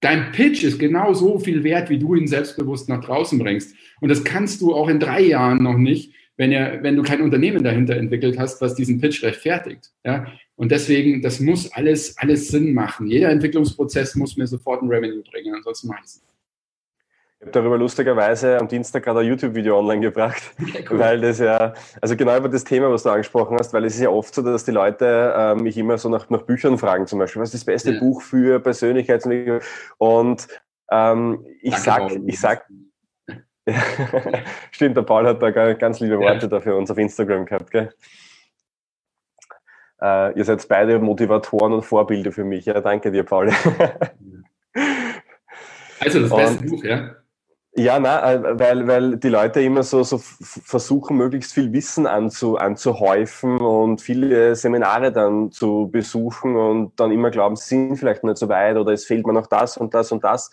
Dein Pitch ist genau so viel wert, wie du ihn selbstbewusst nach draußen bringst. Und das kannst du auch in drei Jahren noch nicht, wenn, er, wenn du kein Unternehmen dahinter entwickelt hast, was diesen Pitch rechtfertigt. Ja? Und deswegen, das muss alles, alles Sinn machen. Jeder Entwicklungsprozess muss mir sofort ein Revenue bringen, ansonsten mache ich es ich habe darüber lustigerweise am Dienstag gerade ein YouTube-Video online gebracht, cool. weil das ja, also genau über das Thema, was du angesprochen hast, weil es ist ja oft so, dass die Leute äh, mich immer so nach, nach Büchern fragen, zum Beispiel, was ist das beste ja. Buch für Persönlichkeitsentwicklung? Und ähm, ich Danke, sag, Paul. ich sag, stimmt, der Paul hat da ganz liebe Worte ja. dafür uns auf Instagram gehabt, gell? Äh, ihr seid beide Motivatoren und Vorbilder für mich. Ja, danke dir, Paul. also das beste und, Buch, ja? Ja, na, äh, weil, weil die Leute immer so, so versuchen, möglichst viel Wissen anzu, anzuhäufen und viele Seminare dann zu besuchen und dann immer glauben, sie sind vielleicht nicht so weit oder es fehlt mir noch das und das und das.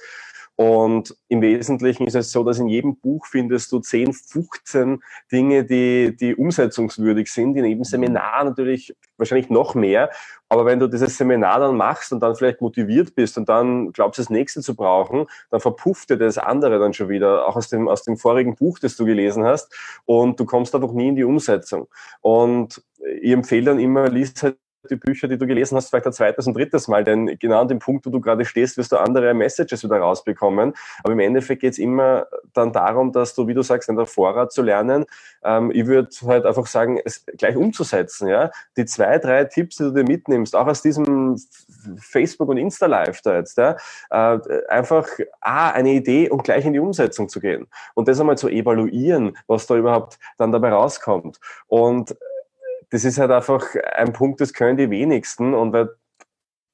Und im Wesentlichen ist es so, dass in jedem Buch findest du 10, 15 Dinge, die, die umsetzungswürdig sind. In jedem. Seminar natürlich wahrscheinlich noch mehr. Aber wenn du dieses Seminar dann machst und dann vielleicht motiviert bist und dann glaubst, das nächste zu brauchen, dann verpufft dir das andere dann schon wieder, auch aus dem, aus dem vorigen Buch, das du gelesen hast. Und du kommst einfach nie in die Umsetzung. Und ich empfehle dann immer, liest halt die Bücher, die du gelesen hast, vielleicht ein zweites und drittes Mal, denn genau an dem Punkt, wo du gerade stehst, wirst du andere Messages wieder rausbekommen. Aber im Endeffekt geht es immer dann darum, dass du, wie du sagst, in der Vorrat zu lernen. Ähm, ich würde halt einfach sagen, es gleich umzusetzen. Ja, die zwei, drei Tipps, die du dir mitnimmst, auch aus diesem Facebook und Insta Live da jetzt, ja, äh, einfach a eine Idee und gleich in die Umsetzung zu gehen und das einmal zu evaluieren, was da überhaupt dann dabei rauskommt und das ist halt einfach ein Punkt, das können die wenigsten und weil,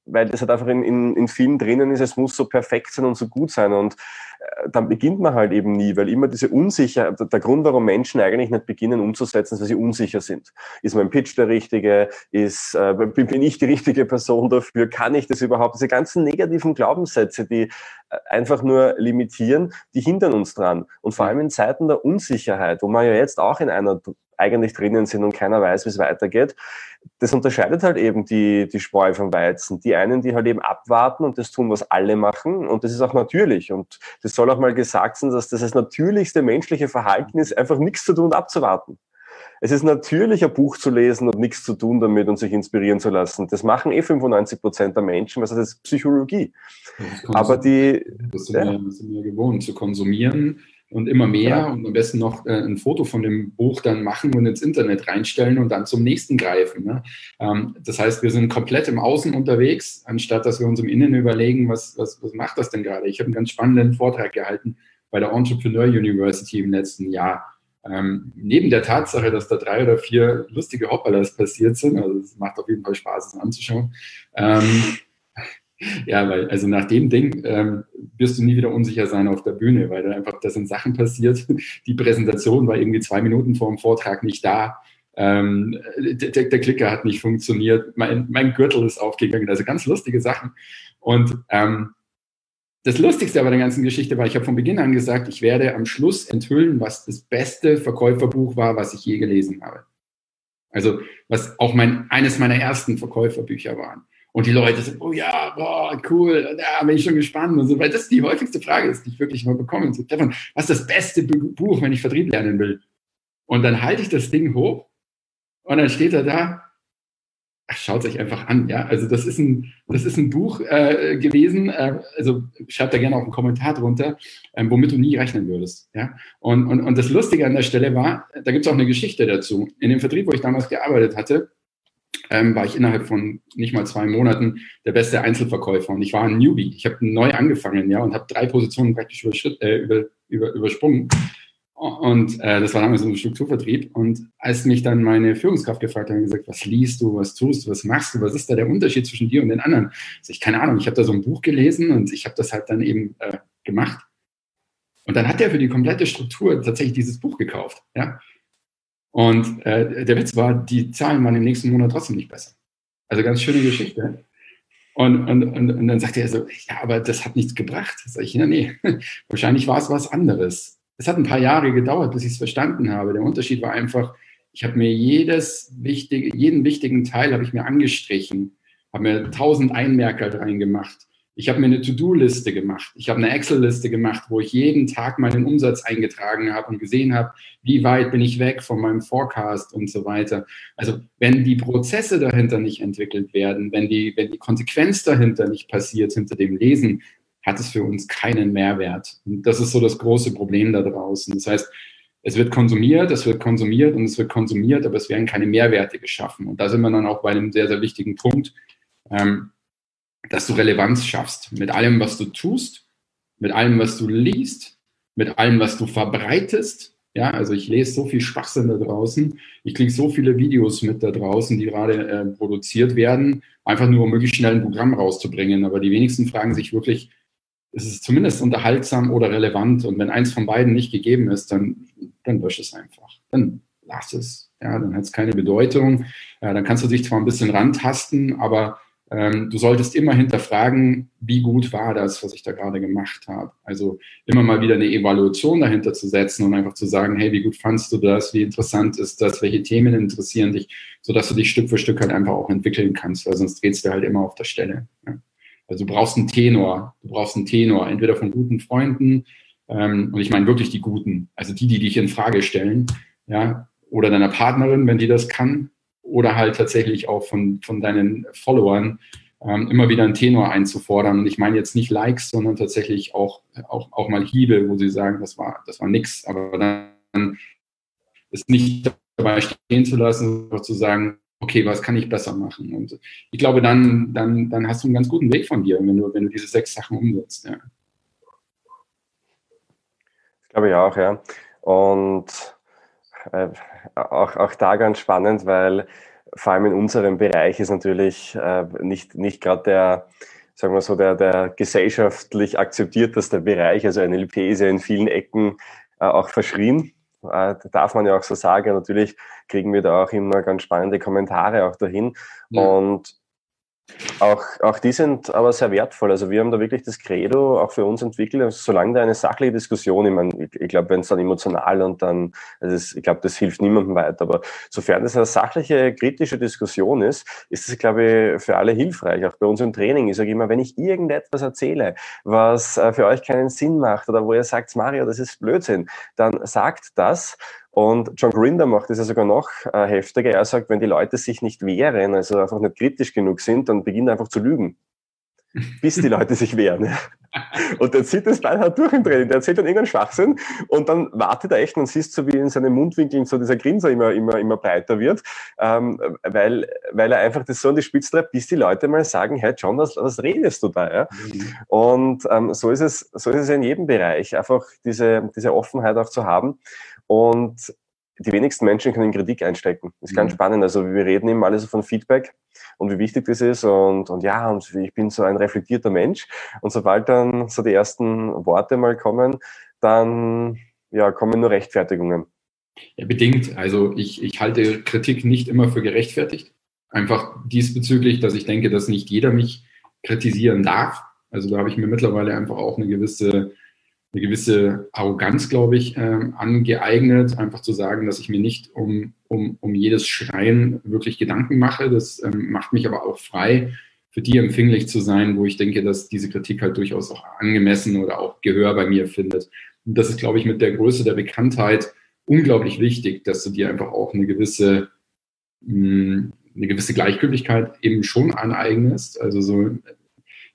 weil das halt einfach in, in, in vielen drinnen ist, es muss so perfekt sein und so gut sein und äh, dann beginnt man halt eben nie, weil immer diese Unsicherheit, der Grund, warum Menschen eigentlich nicht beginnen umzusetzen, ist, weil sie unsicher sind. Ist mein Pitch der richtige? Ist, äh, bin ich die richtige Person dafür? Kann ich das überhaupt? Diese ganzen negativen Glaubenssätze, die äh, einfach nur limitieren, die hindern uns dran. Und vor allem in Zeiten der Unsicherheit, wo man ja jetzt auch in einer eigentlich drinnen sind und keiner weiß, wie es weitergeht. Das unterscheidet halt eben die, die Spreu vom Weizen. Die einen, die halt eben abwarten und das tun, was alle machen. Und das ist auch natürlich. Und das soll auch mal gesagt sein, dass das das natürlichste menschliche Verhalten ist, einfach nichts zu tun und abzuwarten. Es ist natürlich, ein Buch zu lesen und nichts zu tun damit und sich inspirieren zu lassen. Das machen eh 95 Prozent der Menschen, was heißt das Psychologie. Das Aber die... Das sind, ja. wir, sind wir gewohnt, zu konsumieren und immer mehr ja. und am besten noch äh, ein Foto von dem Buch dann machen und ins Internet reinstellen und dann zum nächsten greifen. Ne? Ähm, das heißt, wir sind komplett im Außen unterwegs, anstatt dass wir uns im Innen überlegen, was, was, was macht das denn gerade? Ich habe einen ganz spannenden Vortrag gehalten bei der Entrepreneur University im letzten Jahr. Ähm, neben der Tatsache, dass da drei oder vier lustige Hoppalas passiert sind, also es macht auf jeden Fall Spaß, es anzuschauen, ähm, ja, weil, also nach dem Ding ähm, wirst du nie wieder unsicher sein auf der Bühne, weil da einfach, da sind Sachen passiert. Die Präsentation war irgendwie zwei Minuten vor dem Vortrag nicht da. Ähm, der, der, Klicker hat nicht funktioniert. Mein, mein Gürtel ist aufgegangen. Also ganz lustige Sachen. Und ähm, das Lustigste aber der ganzen Geschichte war, ich habe von Beginn an gesagt, ich werde am Schluss enthüllen, was das beste Verkäuferbuch war, was ich je gelesen habe. Also was auch mein, eines meiner ersten Verkäuferbücher waren. Und die Leute sagen, oh ja, boah, cool, da bin ich schon gespannt und so, weil das die häufigste Frage ist, die ich wirklich mal bekomme. So, Stefan, was ist das beste Buch, wenn ich Vertrieb lernen will? Und dann halte ich das Ding hoch und dann steht er da, ach, schaut euch einfach an, ja. Also das ist ein, das ist ein Buch äh, gewesen, äh, also schreibt da gerne auch einen Kommentar drunter, äh, womit du nie rechnen würdest, ja. Und, und, und das Lustige an der Stelle war, da gibt es auch eine Geschichte dazu. In dem Vertrieb, wo ich damals gearbeitet hatte, ähm, war ich innerhalb von nicht mal zwei Monaten der beste Einzelverkäufer. Und ich war ein Newbie. Ich habe neu angefangen, ja, und habe drei Positionen praktisch äh, über, über, übersprungen. Und äh, das war damals so ein Strukturvertrieb. Und als mich dann meine Führungskraft gefragt hat, hat gesagt, was liest du, was tust du, was machst du, was ist da der Unterschied zwischen dir und den anderen? Also ich keine Ahnung, ich habe da so ein Buch gelesen und ich habe das halt dann eben äh, gemacht. Und dann hat er für die komplette Struktur tatsächlich dieses Buch gekauft. Ja? Und äh, der Witz war, die Zahlen waren im nächsten Monat trotzdem nicht besser. Also ganz schöne Geschichte. Und, und, und, und dann sagte er so, ja, aber das hat nichts gebracht. Sag ich, ja, nee, wahrscheinlich war es was anderes. Es hat ein paar Jahre gedauert, bis ich es verstanden habe. Der Unterschied war einfach, ich habe mir jedes wichtige, jeden wichtigen Teil habe ich mir angestrichen, habe mir tausend Einmerker reingemacht. Ich habe mir eine To-Do-Liste gemacht. Ich habe eine Excel-Liste gemacht, wo ich jeden Tag meinen Umsatz eingetragen habe und gesehen habe, wie weit bin ich weg von meinem Forecast und so weiter. Also wenn die Prozesse dahinter nicht entwickelt werden, wenn die, wenn die Konsequenz dahinter nicht passiert, hinter dem Lesen, hat es für uns keinen Mehrwert. Und das ist so das große Problem da draußen. Das heißt, es wird konsumiert, es wird konsumiert und es wird konsumiert, aber es werden keine Mehrwerte geschaffen. Und da sind wir dann auch bei einem sehr, sehr wichtigen Punkt. Ähm, dass du Relevanz schaffst mit allem, was du tust, mit allem, was du liest, mit allem, was du verbreitest. Ja, also ich lese so viel Schwachsinn da draußen. Ich kriege so viele Videos mit da draußen, die gerade äh, produziert werden, einfach nur um möglichst schnell ein Programm rauszubringen. Aber die wenigsten fragen sich wirklich, ist es zumindest unterhaltsam oder relevant? Und wenn eins von beiden nicht gegeben ist, dann, dann lösch es einfach. Dann lass es. Ja, dann hat es keine Bedeutung. Ja, dann kannst du dich zwar ein bisschen rantasten, aber du solltest immer hinterfragen, wie gut war das, was ich da gerade gemacht habe. Also immer mal wieder eine Evaluation dahinter zu setzen und einfach zu sagen, hey, wie gut fandst du das, wie interessant ist das, welche Themen interessieren dich, sodass du dich Stück für Stück halt einfach auch entwickeln kannst, weil sonst drehst du halt immer auf der Stelle. Also du brauchst einen Tenor, du brauchst einen Tenor, entweder von guten Freunden, ähm, und ich meine wirklich die guten, also die, die dich in Frage stellen, ja, oder deiner Partnerin, wenn die das kann, oder halt tatsächlich auch von, von deinen Followern ähm, immer wieder einen Tenor einzufordern. Und ich meine jetzt nicht Likes, sondern tatsächlich auch, auch, auch mal Hiebe, wo sie sagen, das war, das war nix, aber dann ist nicht dabei stehen zu lassen, sondern zu sagen, okay, was kann ich besser machen? Und ich glaube, dann, dann, dann hast du einen ganz guten Weg von dir, wenn du, wenn du diese sechs Sachen umsetzt. Ja. Ich glaube ja auch, ja. Und äh, auch, auch da ganz spannend, weil vor allem in unserem Bereich ist natürlich äh, nicht, nicht gerade der, sagen wir so, der, der gesellschaftlich akzeptierteste Bereich. Also NLP ist ja in vielen Ecken äh, auch verschrien. Äh, darf man ja auch so sagen. Natürlich kriegen wir da auch immer ganz spannende Kommentare auch dahin. Ja. Und auch, auch die sind aber sehr wertvoll. Also wir haben da wirklich das Credo auch für uns entwickelt, also solange da eine sachliche Diskussion, ich meine, ich, ich glaube, wenn es dann emotional und dann, also das, ich glaube, das hilft niemandem weiter, aber sofern das eine sachliche, kritische Diskussion ist, ist das, glaube ich, für alle hilfreich. Auch bei uns im Training. Ich sage immer, wenn ich irgendetwas erzähle, was äh, für euch keinen Sinn macht oder wo ihr sagt, Mario, das ist Blödsinn, dann sagt das und John Grinder macht es ja sogar noch äh, heftiger. Er sagt, wenn die Leute sich nicht wehren, also einfach nicht kritisch genug sind, dann beginnen einfach zu lügen. Bis die Leute sich wehren. Und der zieht das halt durch im Training. Der erzählt dann irgendeinen Schwachsinn und dann wartet er echt und siehst so, wie in seinen Mundwinkeln so dieser Grinser immer, immer, immer breiter wird, ähm, weil, weil er einfach das so an die Spitze treibt, bis die Leute mal sagen, hey John, was, was redest du da? Ja? Mhm. Und ähm, so ist es, so ist es in jedem Bereich, einfach diese, diese Offenheit auch zu haben. Und die wenigsten Menschen können Kritik einstecken. Das ist ganz mhm. spannend. Also wir reden immer alle so von Feedback und wie wichtig das ist und, und ja, und ich bin so ein reflektierter Mensch. Und sobald dann so die ersten Worte mal kommen, dann ja, kommen nur Rechtfertigungen. Ja, bedingt. Also ich, ich halte Kritik nicht immer für gerechtfertigt. Einfach diesbezüglich, dass ich denke, dass nicht jeder mich kritisieren darf. Also da habe ich mir mittlerweile einfach auch eine gewisse eine gewisse Arroganz, glaube ich, ähm, angeeignet, einfach zu sagen, dass ich mir nicht um, um, um jedes Schreien wirklich Gedanken mache. Das ähm, macht mich aber auch frei, für die empfänglich zu sein, wo ich denke, dass diese Kritik halt durchaus auch angemessen oder auch Gehör bei mir findet. Und das ist, glaube ich, mit der Größe der Bekanntheit unglaublich wichtig, dass du dir einfach auch eine gewisse, mh, hm, eine gewisse Gleichgültigkeit eben schon aneignest. Also so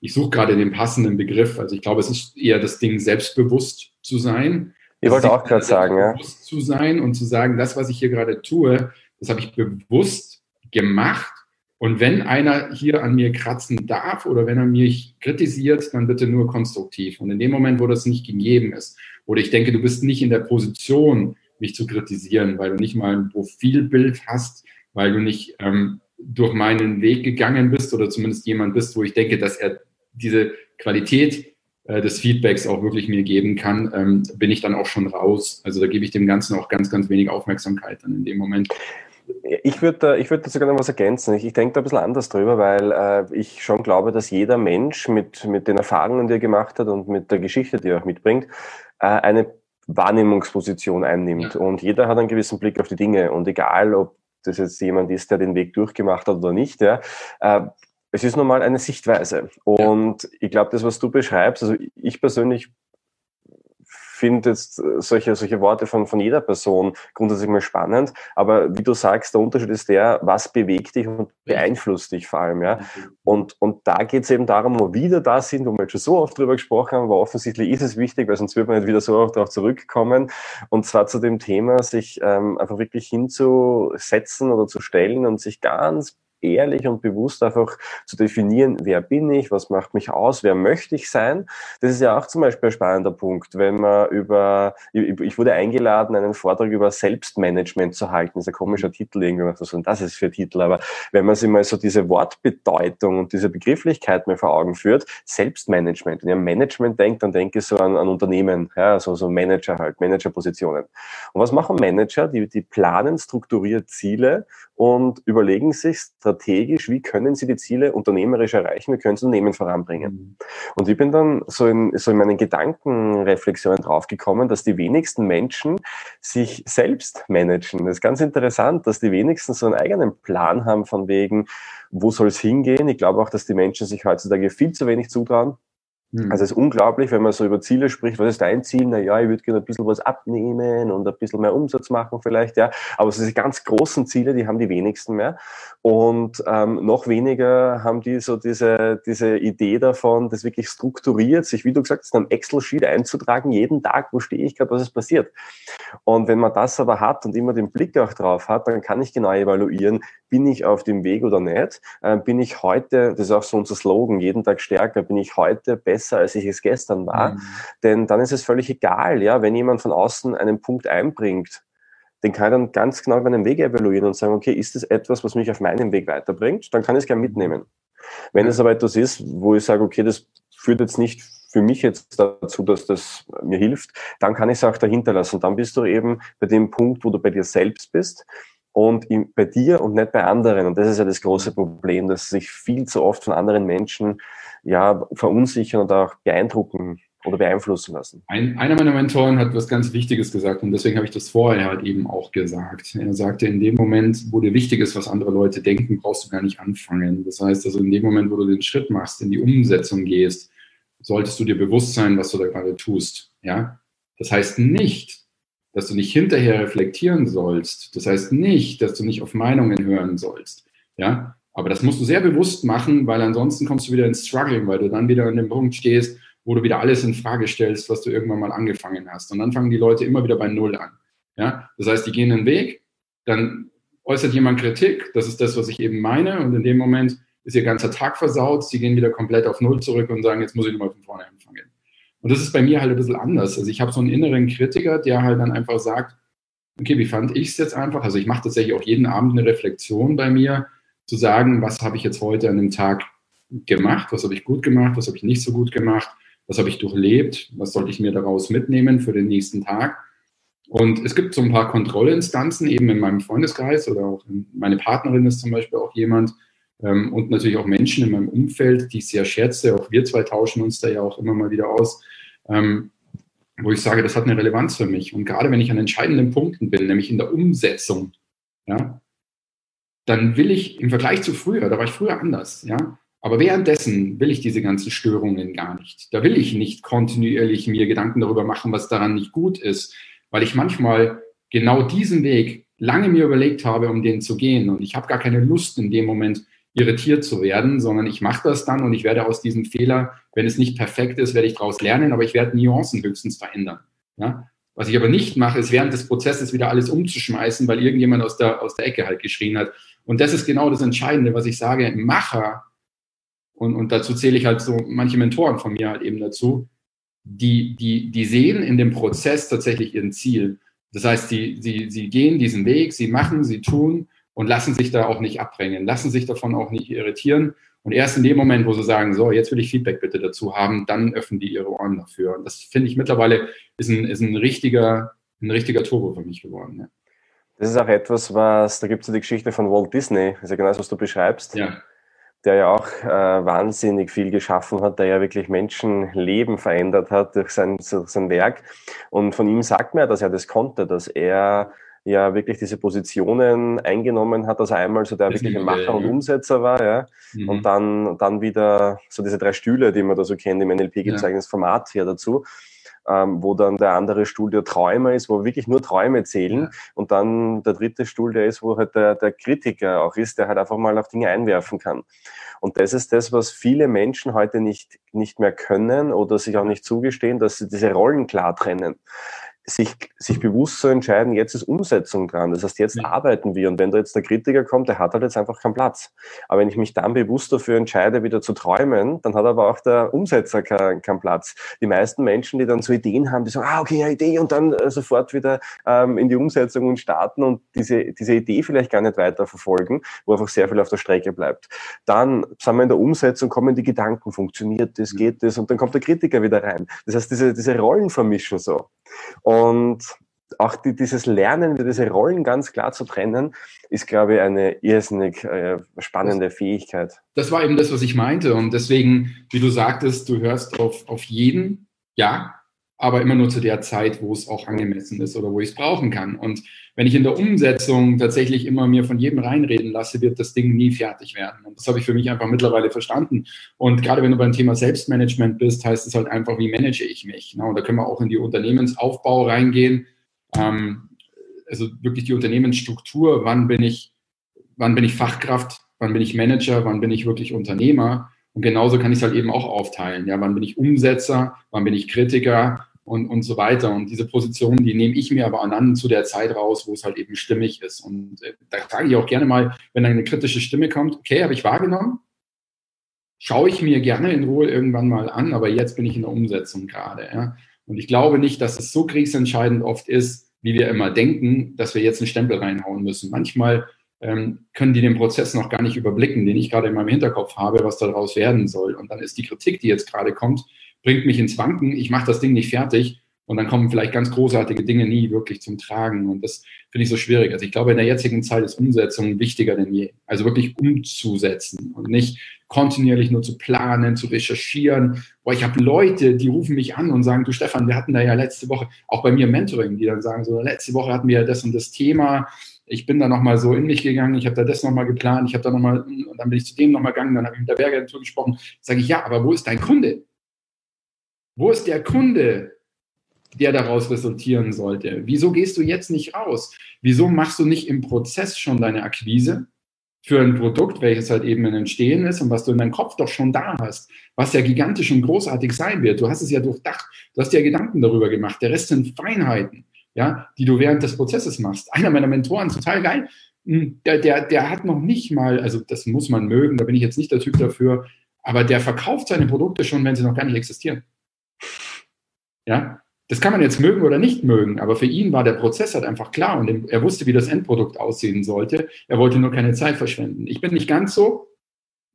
ich suche gerade den passenden Begriff. Also ich glaube, es ist eher das Ding, selbstbewusst zu sein. Ich wollte auch gerade sagen, ja. Zu sein und zu sagen, das, was ich hier gerade tue, das habe ich bewusst gemacht. Und wenn einer hier an mir kratzen darf oder wenn er mich kritisiert, dann bitte nur konstruktiv. Und in dem Moment, wo das nicht gegeben ist, oder ich denke, du bist nicht in der Position, mich zu kritisieren, weil du nicht mal ein Profilbild hast, weil du nicht ähm, durch meinen Weg gegangen bist oder zumindest jemand bist, wo ich denke, dass er diese Qualität äh, des Feedbacks auch wirklich mir geben kann, ähm, bin ich dann auch schon raus. Also da gebe ich dem Ganzen auch ganz, ganz wenig Aufmerksamkeit dann in dem Moment. Ich würde ich würd sogar noch was ergänzen. Ich, ich denke da ein bisschen anders drüber, weil äh, ich schon glaube, dass jeder Mensch mit, mit den Erfahrungen, die er gemacht hat und mit der Geschichte, die er auch mitbringt, äh, eine Wahrnehmungsposition einnimmt. Ja. Und jeder hat einen gewissen Blick auf die Dinge. Und egal, ob das jetzt jemand ist, der den Weg durchgemacht hat oder nicht, ja, äh, es ist nun mal eine Sichtweise. Und ich glaube, das, was du beschreibst, also ich persönlich finde jetzt äh, solche, solche Worte von, von jeder Person grundsätzlich mal spannend. Aber wie du sagst, der Unterschied ist der, was bewegt dich und beeinflusst dich vor allem. Ja? Und, und da geht es eben darum, wo wir wieder da sind, wo wir jetzt schon so oft drüber gesprochen haben, aber offensichtlich ist es wichtig, weil sonst wird man nicht wieder so oft darauf zurückkommen. Und zwar zu dem Thema, sich ähm, einfach wirklich hinzusetzen oder zu stellen und sich ganz ehrlich und bewusst einfach zu definieren, wer bin ich, was macht mich aus, wer möchte ich sein. Das ist ja auch zum Beispiel ein spannender Punkt, wenn man über, ich wurde eingeladen, einen Vortrag über Selbstmanagement zu halten. Das ist ein komischer Titel irgendwie, so, das ist für Titel, aber wenn man sich mal so diese Wortbedeutung und diese Begrifflichkeit mal vor Augen führt, Selbstmanagement. Wenn ich an Management denkt, dann denke ich so an, an Unternehmen, ja, so, so Manager halt, Managerpositionen. Und was machen Manager? Die, die planen strukturiert Ziele und überlegen sich strategisch, wie können sie die Ziele unternehmerisch erreichen, wie können sie Unternehmen voranbringen. Mhm. Und ich bin dann so in, so in meinen Gedankenreflexionen draufgekommen, dass die wenigsten Menschen sich selbst managen. Das ist ganz interessant, dass die wenigsten so einen eigenen Plan haben von wegen, wo soll es hingehen. Ich glaube auch, dass die Menschen sich heutzutage viel zu wenig zutrauen. Mhm. Also es ist unglaublich, wenn man so über Ziele spricht. Was ist dein Ziel? Na ja, ich würde gerne ein bisschen was abnehmen und ein bisschen mehr Umsatz machen vielleicht, ja. Aber so diese ganz großen Ziele, die haben die wenigsten mehr. Und ähm, noch weniger haben die so diese, diese Idee davon, das wirklich strukturiert, sich, wie du gesagt hast, in einem Excel-Sheet einzutragen, jeden Tag, wo stehe ich gerade, was ist passiert. Und wenn man das aber hat und immer den Blick auch drauf hat, dann kann ich genau evaluieren, bin ich auf dem Weg oder nicht? Ähm, bin ich heute, das ist auch so unser Slogan, jeden Tag stärker, bin ich heute besser, als ich es gestern war? Mhm. Denn dann ist es völlig egal, ja, wenn jemand von außen einen Punkt einbringt, den kann ich dann ganz genau meinen Weg evaluieren und sagen, okay, ist das etwas, was mich auf meinem Weg weiterbringt? Dann kann ich es gerne mitnehmen. Wenn es aber etwas ist, wo ich sage, okay, das führt jetzt nicht für mich jetzt dazu, dass das mir hilft, dann kann ich es auch dahinter lassen. Dann bist du eben bei dem Punkt, wo du bei dir selbst bist und bei dir und nicht bei anderen. Und das ist ja das große Problem, dass sich viel zu oft von anderen Menschen ja verunsichern und auch beeindrucken oder beeinflussen lassen. Ein, einer meiner Mentoren hat was ganz Wichtiges gesagt und deswegen habe ich das vorher halt eben auch gesagt. Er sagte, in dem Moment, wo dir wichtig ist, was andere Leute denken, brauchst du gar nicht anfangen. Das heißt also, in dem Moment, wo du den Schritt machst, in die Umsetzung gehst, solltest du dir bewusst sein, was du da gerade tust. Ja? Das heißt nicht, dass du nicht hinterher reflektieren sollst. Das heißt nicht, dass du nicht auf Meinungen hören sollst. Ja, aber das musst du sehr bewusst machen, weil ansonsten kommst du wieder ins Struggling, weil du dann wieder an dem Punkt stehst, wo du wieder alles in Frage stellst, was du irgendwann mal angefangen hast. Und dann fangen die Leute immer wieder bei Null an. Ja, das heißt, die gehen einen Weg, dann äußert jemand Kritik, das ist das, was ich eben meine, und in dem Moment ist ihr ganzer Tag versaut, sie gehen wieder komplett auf Null zurück und sagen, jetzt muss ich nochmal von vorne anfangen. Und das ist bei mir halt ein bisschen anders. Also ich habe so einen inneren Kritiker, der halt dann einfach sagt, okay, wie fand ich es jetzt einfach? Also ich mache tatsächlich auch jeden Abend eine Reflexion bei mir, zu sagen, was habe ich jetzt heute an dem Tag gemacht, was habe ich gut gemacht, was habe ich nicht so gut gemacht, was habe ich durchlebt, was sollte ich mir daraus mitnehmen für den nächsten Tag. Und es gibt so ein paar Kontrollinstanzen eben in meinem Freundeskreis oder auch meine Partnerin ist zum Beispiel auch jemand ähm, und natürlich auch Menschen in meinem Umfeld, die ich sehr schätze. Auch wir zwei tauschen uns da ja auch immer mal wieder aus ähm, wo ich sage, das hat eine Relevanz für mich. Und gerade wenn ich an entscheidenden Punkten bin, nämlich in der Umsetzung, ja, dann will ich im Vergleich zu früher, da war ich früher anders, ja, aber währenddessen will ich diese ganzen Störungen gar nicht. Da will ich nicht kontinuierlich mir Gedanken darüber machen, was daran nicht gut ist, weil ich manchmal genau diesen Weg lange mir überlegt habe, um den zu gehen. Und ich habe gar keine Lust in dem Moment, irritiert zu werden, sondern ich mache das dann und ich werde aus diesem Fehler, wenn es nicht perfekt ist, werde ich daraus lernen, aber ich werde Nuancen höchstens verändern. Ja? Was ich aber nicht mache, ist während des Prozesses wieder alles umzuschmeißen, weil irgendjemand aus der, aus der Ecke halt geschrien hat. Und das ist genau das Entscheidende, was ich sage, Macher, und, und dazu zähle ich halt so manche Mentoren von mir halt eben dazu, die, die, die sehen in dem Prozess tatsächlich ihren Ziel. Das heißt, die, sie, sie gehen diesen Weg, sie machen, sie tun und lassen sich da auch nicht abbringen, lassen sich davon auch nicht irritieren. Und erst in dem Moment, wo sie sagen, so, jetzt will ich Feedback bitte dazu haben, dann öffnen die ihre Ohren dafür. Und das finde ich mittlerweile ist ein, ist ein richtiger, ein richtiger Turbo für mich geworden. Ja. Das ist auch etwas, was, da gibt es ja die Geschichte von Walt Disney, das ist ja genau das, was du beschreibst. Ja. Der ja auch äh, wahnsinnig viel geschaffen hat, der ja wirklich Menschenleben verändert hat durch sein, durch sein Werk. Und von ihm sagt man ja, dass er das konnte, dass er ja wirklich diese Positionen eingenommen hat, dass er einmal so der wirkliche Macher und Umsetzer war, ja, mhm. und dann, dann wieder so diese drei Stühle, die man da so kennt, im NLP gibt es ja. eigenes Format hier dazu ähm, wo dann der andere Stuhl der Träumer ist, wo wirklich nur Träume zählen. Ja. Und dann der dritte Stuhl, der ist, wo halt der, der Kritiker auch ist, der halt einfach mal auf Dinge einwerfen kann. Und das ist das, was viele Menschen heute nicht, nicht mehr können oder sich auch nicht zugestehen, dass sie diese Rollen klar trennen sich, sich bewusst zu entscheiden, jetzt ist Umsetzung dran. Das heißt, jetzt ja. arbeiten wir. Und wenn da jetzt der Kritiker kommt, der hat halt jetzt einfach keinen Platz. Aber wenn ich mich dann bewusst dafür entscheide, wieder zu träumen, dann hat aber auch der Umsetzer keinen, keinen Platz. Die meisten Menschen, die dann so Ideen haben, die sagen, ah, okay, ja, Idee und dann äh, sofort wieder ähm, in die Umsetzung und starten und diese, diese Idee vielleicht gar nicht weiter verfolgen, wo einfach sehr viel auf der Strecke bleibt. Dann sind wir in der Umsetzung, kommen die Gedanken, funktioniert das, geht das und dann kommt der Kritiker wieder rein. Das heißt, diese, diese Rollen vermischen so. Und auch die, dieses Lernen, diese Rollen ganz klar zu trennen, ist, glaube ich, eine irrsinnig äh, spannende Fähigkeit. Das war eben das, was ich meinte. Und deswegen, wie du sagtest, du hörst auf, auf jeden, ja, aber immer nur zu der Zeit, wo es auch angemessen ist oder wo ich es brauchen kann. Und wenn ich in der Umsetzung tatsächlich immer mir von jedem reinreden lasse, wird das Ding nie fertig werden. Und das habe ich für mich einfach mittlerweile verstanden. Und gerade wenn du beim Thema Selbstmanagement bist, heißt es halt einfach, wie manage ich mich? Und da können wir auch in die Unternehmensaufbau reingehen. Ähm, also wirklich die Unternehmensstruktur. Wann bin ich, wann bin ich Fachkraft? Wann bin ich Manager? Wann bin ich wirklich Unternehmer? Und genauso kann ich es halt eben auch aufteilen. Ja, wann bin ich Umsetzer? Wann bin ich Kritiker? und, und so weiter. Und diese Positionen, die nehme ich mir aber an zu der Zeit raus, wo es halt eben stimmig ist. Und äh, da sage ich auch gerne mal, wenn eine kritische Stimme kommt, okay, habe ich wahrgenommen, schaue ich mir gerne in Ruhe irgendwann mal an, aber jetzt bin ich in der Umsetzung gerade. Ja. Und ich glaube nicht, dass es so kriegsentscheidend oft ist, wie wir immer denken, dass wir jetzt einen Stempel reinhauen müssen. Manchmal können die den Prozess noch gar nicht überblicken, den ich gerade in meinem Hinterkopf habe, was daraus werden soll. Und dann ist die Kritik, die jetzt gerade kommt, bringt mich ins Wanken, ich mache das Ding nicht fertig und dann kommen vielleicht ganz großartige Dinge nie wirklich zum Tragen. Und das finde ich so schwierig. Also ich glaube, in der jetzigen Zeit ist Umsetzung wichtiger denn je. Also wirklich umzusetzen und nicht kontinuierlich nur zu planen, zu recherchieren. Boah, ich habe Leute, die rufen mich an und sagen, du Stefan, wir hatten da ja letzte Woche, auch bei mir Mentoring, die dann sagen, so letzte Woche hatten wir ja das und das Thema. Ich bin da nochmal so in mich gegangen, ich habe da das nochmal geplant, ich habe da nochmal, und dann bin ich zu dem nochmal gegangen, dann habe ich mit der Werbeagentur gesprochen. Sage ich, ja, aber wo ist dein Kunde? Wo ist der Kunde, der daraus resultieren sollte? Wieso gehst du jetzt nicht raus? Wieso machst du nicht im Prozess schon deine Akquise für ein Produkt, welches halt eben in Entstehen ist und was du in deinem Kopf doch schon da hast, was ja gigantisch und großartig sein wird? Du hast es ja durchdacht, du hast dir Gedanken darüber gemacht. Der Rest sind Feinheiten, ja, die du während des Prozesses machst. Einer meiner Mentoren, total geil, hm, der, der, der hat noch nicht mal, also das muss man mögen, da bin ich jetzt nicht der Typ dafür, aber der verkauft seine Produkte schon, wenn sie noch gar nicht existieren. Ja, das kann man jetzt mögen oder nicht mögen, aber für ihn war der Prozess halt einfach klar und er wusste, wie das Endprodukt aussehen sollte. Er wollte nur keine Zeit verschwenden. Ich bin nicht ganz so.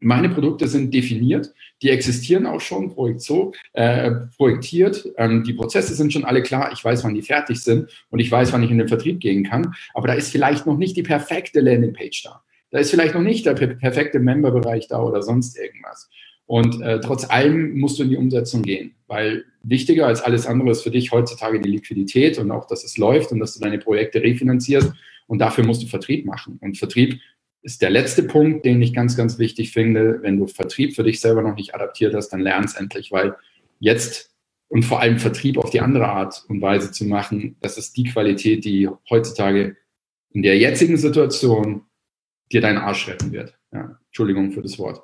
Meine Produkte sind definiert, die existieren auch schon projekt so, äh, projektiert. Ähm, die Prozesse sind schon alle klar. Ich weiß, wann die fertig sind und ich weiß, wann ich in den Vertrieb gehen kann. Aber da ist vielleicht noch nicht die perfekte Landingpage da. Da ist vielleicht noch nicht der perfekte Memberbereich da oder sonst irgendwas. Und äh, trotz allem musst du in die Umsetzung gehen, weil wichtiger als alles andere ist für dich heutzutage die Liquidität und auch, dass es läuft und dass du deine Projekte refinanzierst. Und dafür musst du Vertrieb machen. Und Vertrieb ist der letzte Punkt, den ich ganz, ganz wichtig finde. Wenn du Vertrieb für dich selber noch nicht adaptiert hast, dann lern es endlich, weil jetzt und vor allem Vertrieb auf die andere Art und Weise zu machen, das ist die Qualität, die heutzutage in der jetzigen Situation dir deinen Arsch retten wird. Ja, Entschuldigung für das Wort.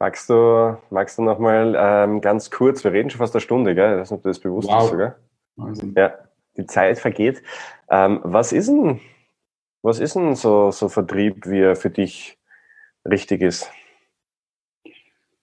Magst du, magst du nochmal ähm, ganz kurz, wir reden schon fast eine Stunde, gell? Ich weiß nicht, ob du das bewusst wow. bist, gell? Wahnsinn. Ja, die Zeit vergeht. Ähm, was ist denn, was ist denn so, so Vertrieb, wie er für dich richtig ist?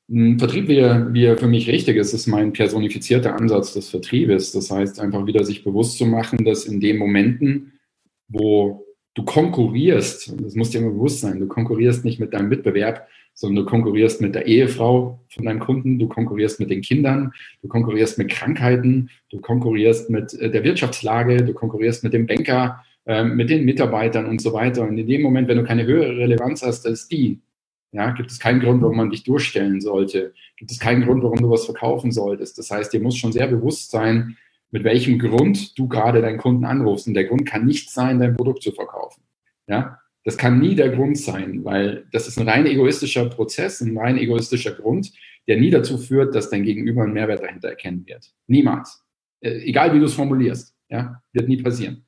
Ein Vertrieb, wie er, wie er für mich richtig ist, ist mein personifizierter Ansatz des Vertriebes. Das heißt, einfach wieder sich bewusst zu machen, dass in den Momenten, wo du konkurrierst, das muss dir immer bewusst sein, du konkurrierst nicht mit deinem Wettbewerb, sondern du konkurrierst mit der Ehefrau von deinem Kunden, du konkurrierst mit den Kindern, du konkurrierst mit Krankheiten, du konkurrierst mit äh, der Wirtschaftslage, du konkurrierst mit dem Banker, mit den Mitarbeitern und so weiter. Und in dem Moment, wenn du keine höhere Relevanz hast als die, ja, gibt es keinen Grund, warum man dich durchstellen sollte. Gibt es keinen Grund, warum du was verkaufen solltest. Das heißt, dir muss schon sehr bewusst sein, mit welchem Grund du gerade deinen Kunden anrufst. Und der Grund kann nicht sein, dein Produkt zu verkaufen. Ja, das kann nie der Grund sein, weil das ist ein rein egoistischer Prozess, ein rein egoistischer Grund, der nie dazu führt, dass dein Gegenüber einen Mehrwert dahinter erkennen wird. Niemals. Äh, egal wie du es formulierst. Ja, wird nie passieren.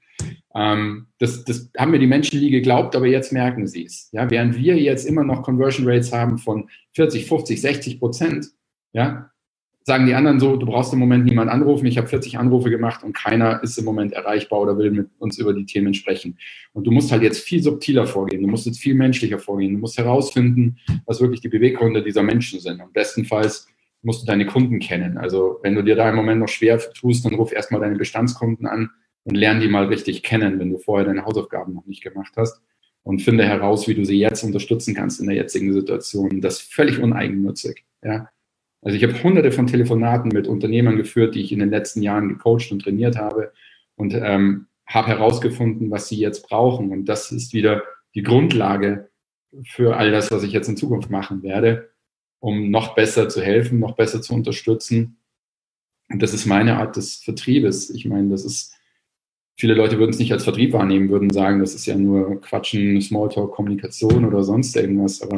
Ähm, das, das haben mir die Menschen nie geglaubt, aber jetzt merken sie es. Ja, während wir jetzt immer noch Conversion Rates haben von 40, 50, 60 Prozent, ja, sagen die anderen so, du brauchst im Moment niemand anrufen. Ich habe 40 Anrufe gemacht und keiner ist im Moment erreichbar oder will mit uns über die Themen sprechen. Und du musst halt jetzt viel subtiler vorgehen. Du musst jetzt viel menschlicher vorgehen. Du musst herausfinden, was wirklich die Beweggründe dieser Menschen sind. Und bestenfalls musst du deine Kunden kennen. Also wenn du dir da im Moment noch schwer tust, dann ruf erstmal deine Bestandskunden an und lern die mal richtig kennen, wenn du vorher deine Hausaufgaben noch nicht gemacht hast. Und finde heraus, wie du sie jetzt unterstützen kannst in der jetzigen Situation. Das ist völlig uneigennützig. Ja? Also ich habe hunderte von Telefonaten mit Unternehmern geführt, die ich in den letzten Jahren gecoacht und trainiert habe und ähm, habe herausgefunden, was sie jetzt brauchen. Und das ist wieder die Grundlage für all das, was ich jetzt in Zukunft machen werde, um noch besser zu helfen, noch besser zu unterstützen. Und das ist meine Art des Vertriebes. Ich meine, das ist, viele Leute würden es nicht als Vertrieb wahrnehmen, würden sagen, das ist ja nur Quatschen, Smalltalk, Kommunikation oder sonst irgendwas, aber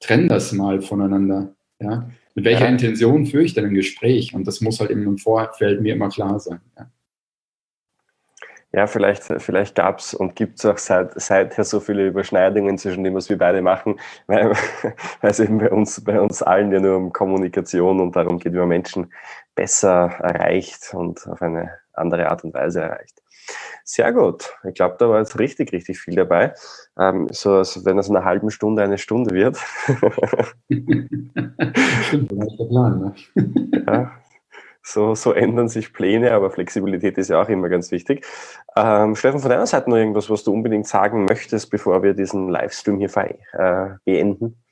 trennen das mal voneinander. Ja, mit welcher ja. Intention führe ich denn ein Gespräch? Und das muss halt im Vorfeld mir immer klar sein. Ja. Ja, vielleicht, vielleicht gab es und gibt es auch seit, seither so viele Überschneidungen zwischen dem, was wir beide machen, weil, weil es eben bei uns, bei uns allen ja nur um Kommunikation und darum geht, wie man Menschen besser erreicht und auf eine andere Art und Weise erreicht. Sehr gut. Ich glaube, da war jetzt richtig, richtig viel dabei. Ähm, so, also wenn es in einer halben Stunde eine Stunde wird. Stimmt, das ist der Plan, ne? ja, so, so ändern sich Pläne, aber Flexibilität ist ja auch immer ganz wichtig. Ähm, Steffen, von deiner Seite noch irgendwas, was du unbedingt sagen möchtest, bevor wir diesen Livestream hier äh, beenden?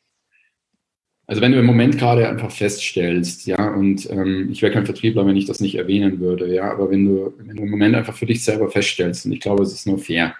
Also wenn du im Moment gerade einfach feststellst, ja, und ähm, ich wäre kein Vertriebler, wenn ich das nicht erwähnen würde, ja, aber wenn du, wenn du im Moment einfach für dich selber feststellst, und ich glaube, es ist nur fair,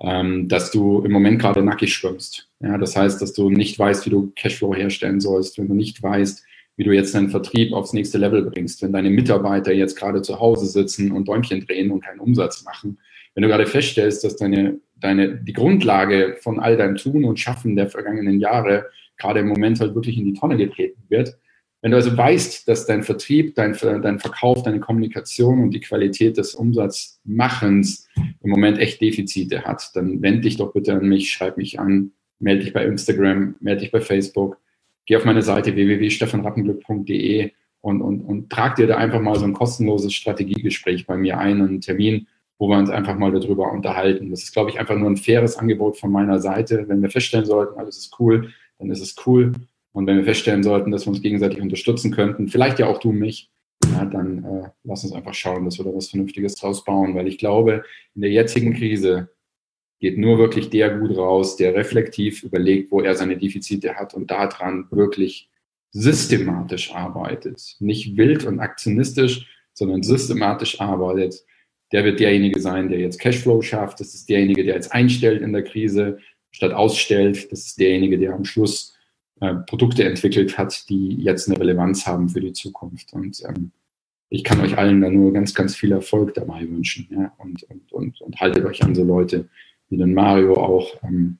ähm, dass du im Moment gerade nackig schwimmst. Ja, das heißt, dass du nicht weißt, wie du Cashflow herstellen sollst, wenn du nicht weißt, wie du jetzt deinen Vertrieb aufs nächste Level bringst, wenn deine Mitarbeiter jetzt gerade zu Hause sitzen und Däumchen drehen und keinen Umsatz machen, wenn du gerade feststellst, dass deine, deine, die Grundlage von all deinem Tun und Schaffen der vergangenen Jahre gerade im Moment halt wirklich in die Tonne getreten wird. Wenn du also weißt, dass dein Vertrieb, dein, dein Verkauf, deine Kommunikation und die Qualität des Umsatzmachens im Moment echt Defizite hat, dann wende dich doch bitte an mich, schreib mich an, melde dich bei Instagram, melde dich bei Facebook, geh auf meine Seite www.stefanrappenglück.de und, und, und trag dir da einfach mal so ein kostenloses Strategiegespräch bei mir ein, einen Termin, wo wir uns einfach mal darüber unterhalten. Das ist, glaube ich, einfach nur ein faires Angebot von meiner Seite. Wenn wir feststellen sollten, alles ist cool, dann ist es cool. Und wenn wir feststellen sollten, dass wir uns gegenseitig unterstützen könnten, vielleicht ja auch du mich, ja, dann äh, lass uns einfach schauen, dass wir da was Vernünftiges draus bauen, weil ich glaube, in der jetzigen Krise geht nur wirklich der gut raus, der reflektiv überlegt, wo er seine Defizite hat und daran wirklich systematisch arbeitet. Nicht wild und aktionistisch, sondern systematisch arbeitet. Der wird derjenige sein, der jetzt Cashflow schafft. Das ist derjenige, der jetzt einstellt in der Krise statt ausstellt. Das ist derjenige, der am Schluss äh, Produkte entwickelt hat, die jetzt eine Relevanz haben für die Zukunft. Und ähm, ich kann euch allen da nur ganz, ganz viel Erfolg dabei wünschen. Ja? Und, und, und, und haltet euch an so Leute wie den Mario auch, ähm,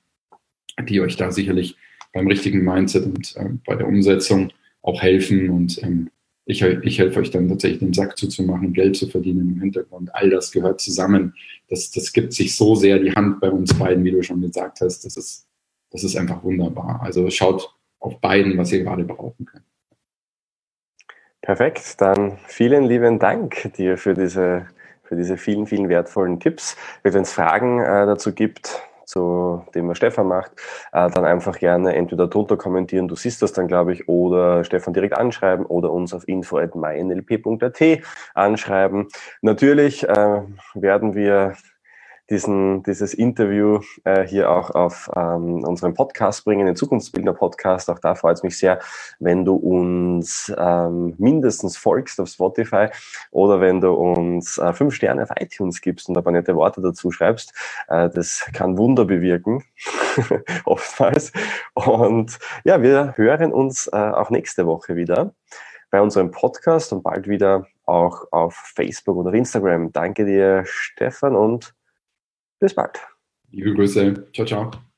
die euch da sicherlich beim richtigen Mindset und äh, bei der Umsetzung auch helfen. Und ähm, ich, ich helfe euch dann tatsächlich den Sack zuzumachen, Geld zu verdienen im Hintergrund. All das gehört zusammen. Das, das gibt sich so sehr die Hand bei uns beiden, wie du schon gesagt hast. Das ist, das ist einfach wunderbar. Also schaut auf beiden, was ihr gerade brauchen könnt. Perfekt, dann vielen lieben Dank dir für diese, für diese vielen, vielen wertvollen Tipps. Wenn es Fragen äh, dazu gibt, zu dem, was Stefan macht, äh, dann einfach gerne entweder drunter kommentieren, du siehst das dann, glaube ich, oder Stefan direkt anschreiben oder uns auf info.mynlp.at anschreiben. Natürlich äh, werden wir diesen, dieses Interview äh, hier auch auf ähm, unseren Podcast bringen, den Zukunftsbildner-Podcast. Auch da freut es mich sehr, wenn du uns ähm, mindestens folgst auf Spotify oder wenn du uns äh, fünf Sterne auf iTunes gibst und ein paar nette Worte dazu schreibst. Äh, das kann Wunder bewirken, oftmals. Und ja, wir hören uns äh, auch nächste Woche wieder bei unserem Podcast und bald wieder auch auf Facebook auf Instagram. Danke dir, Stefan, und bis bald. Liebe Grüße. Ciao, ciao.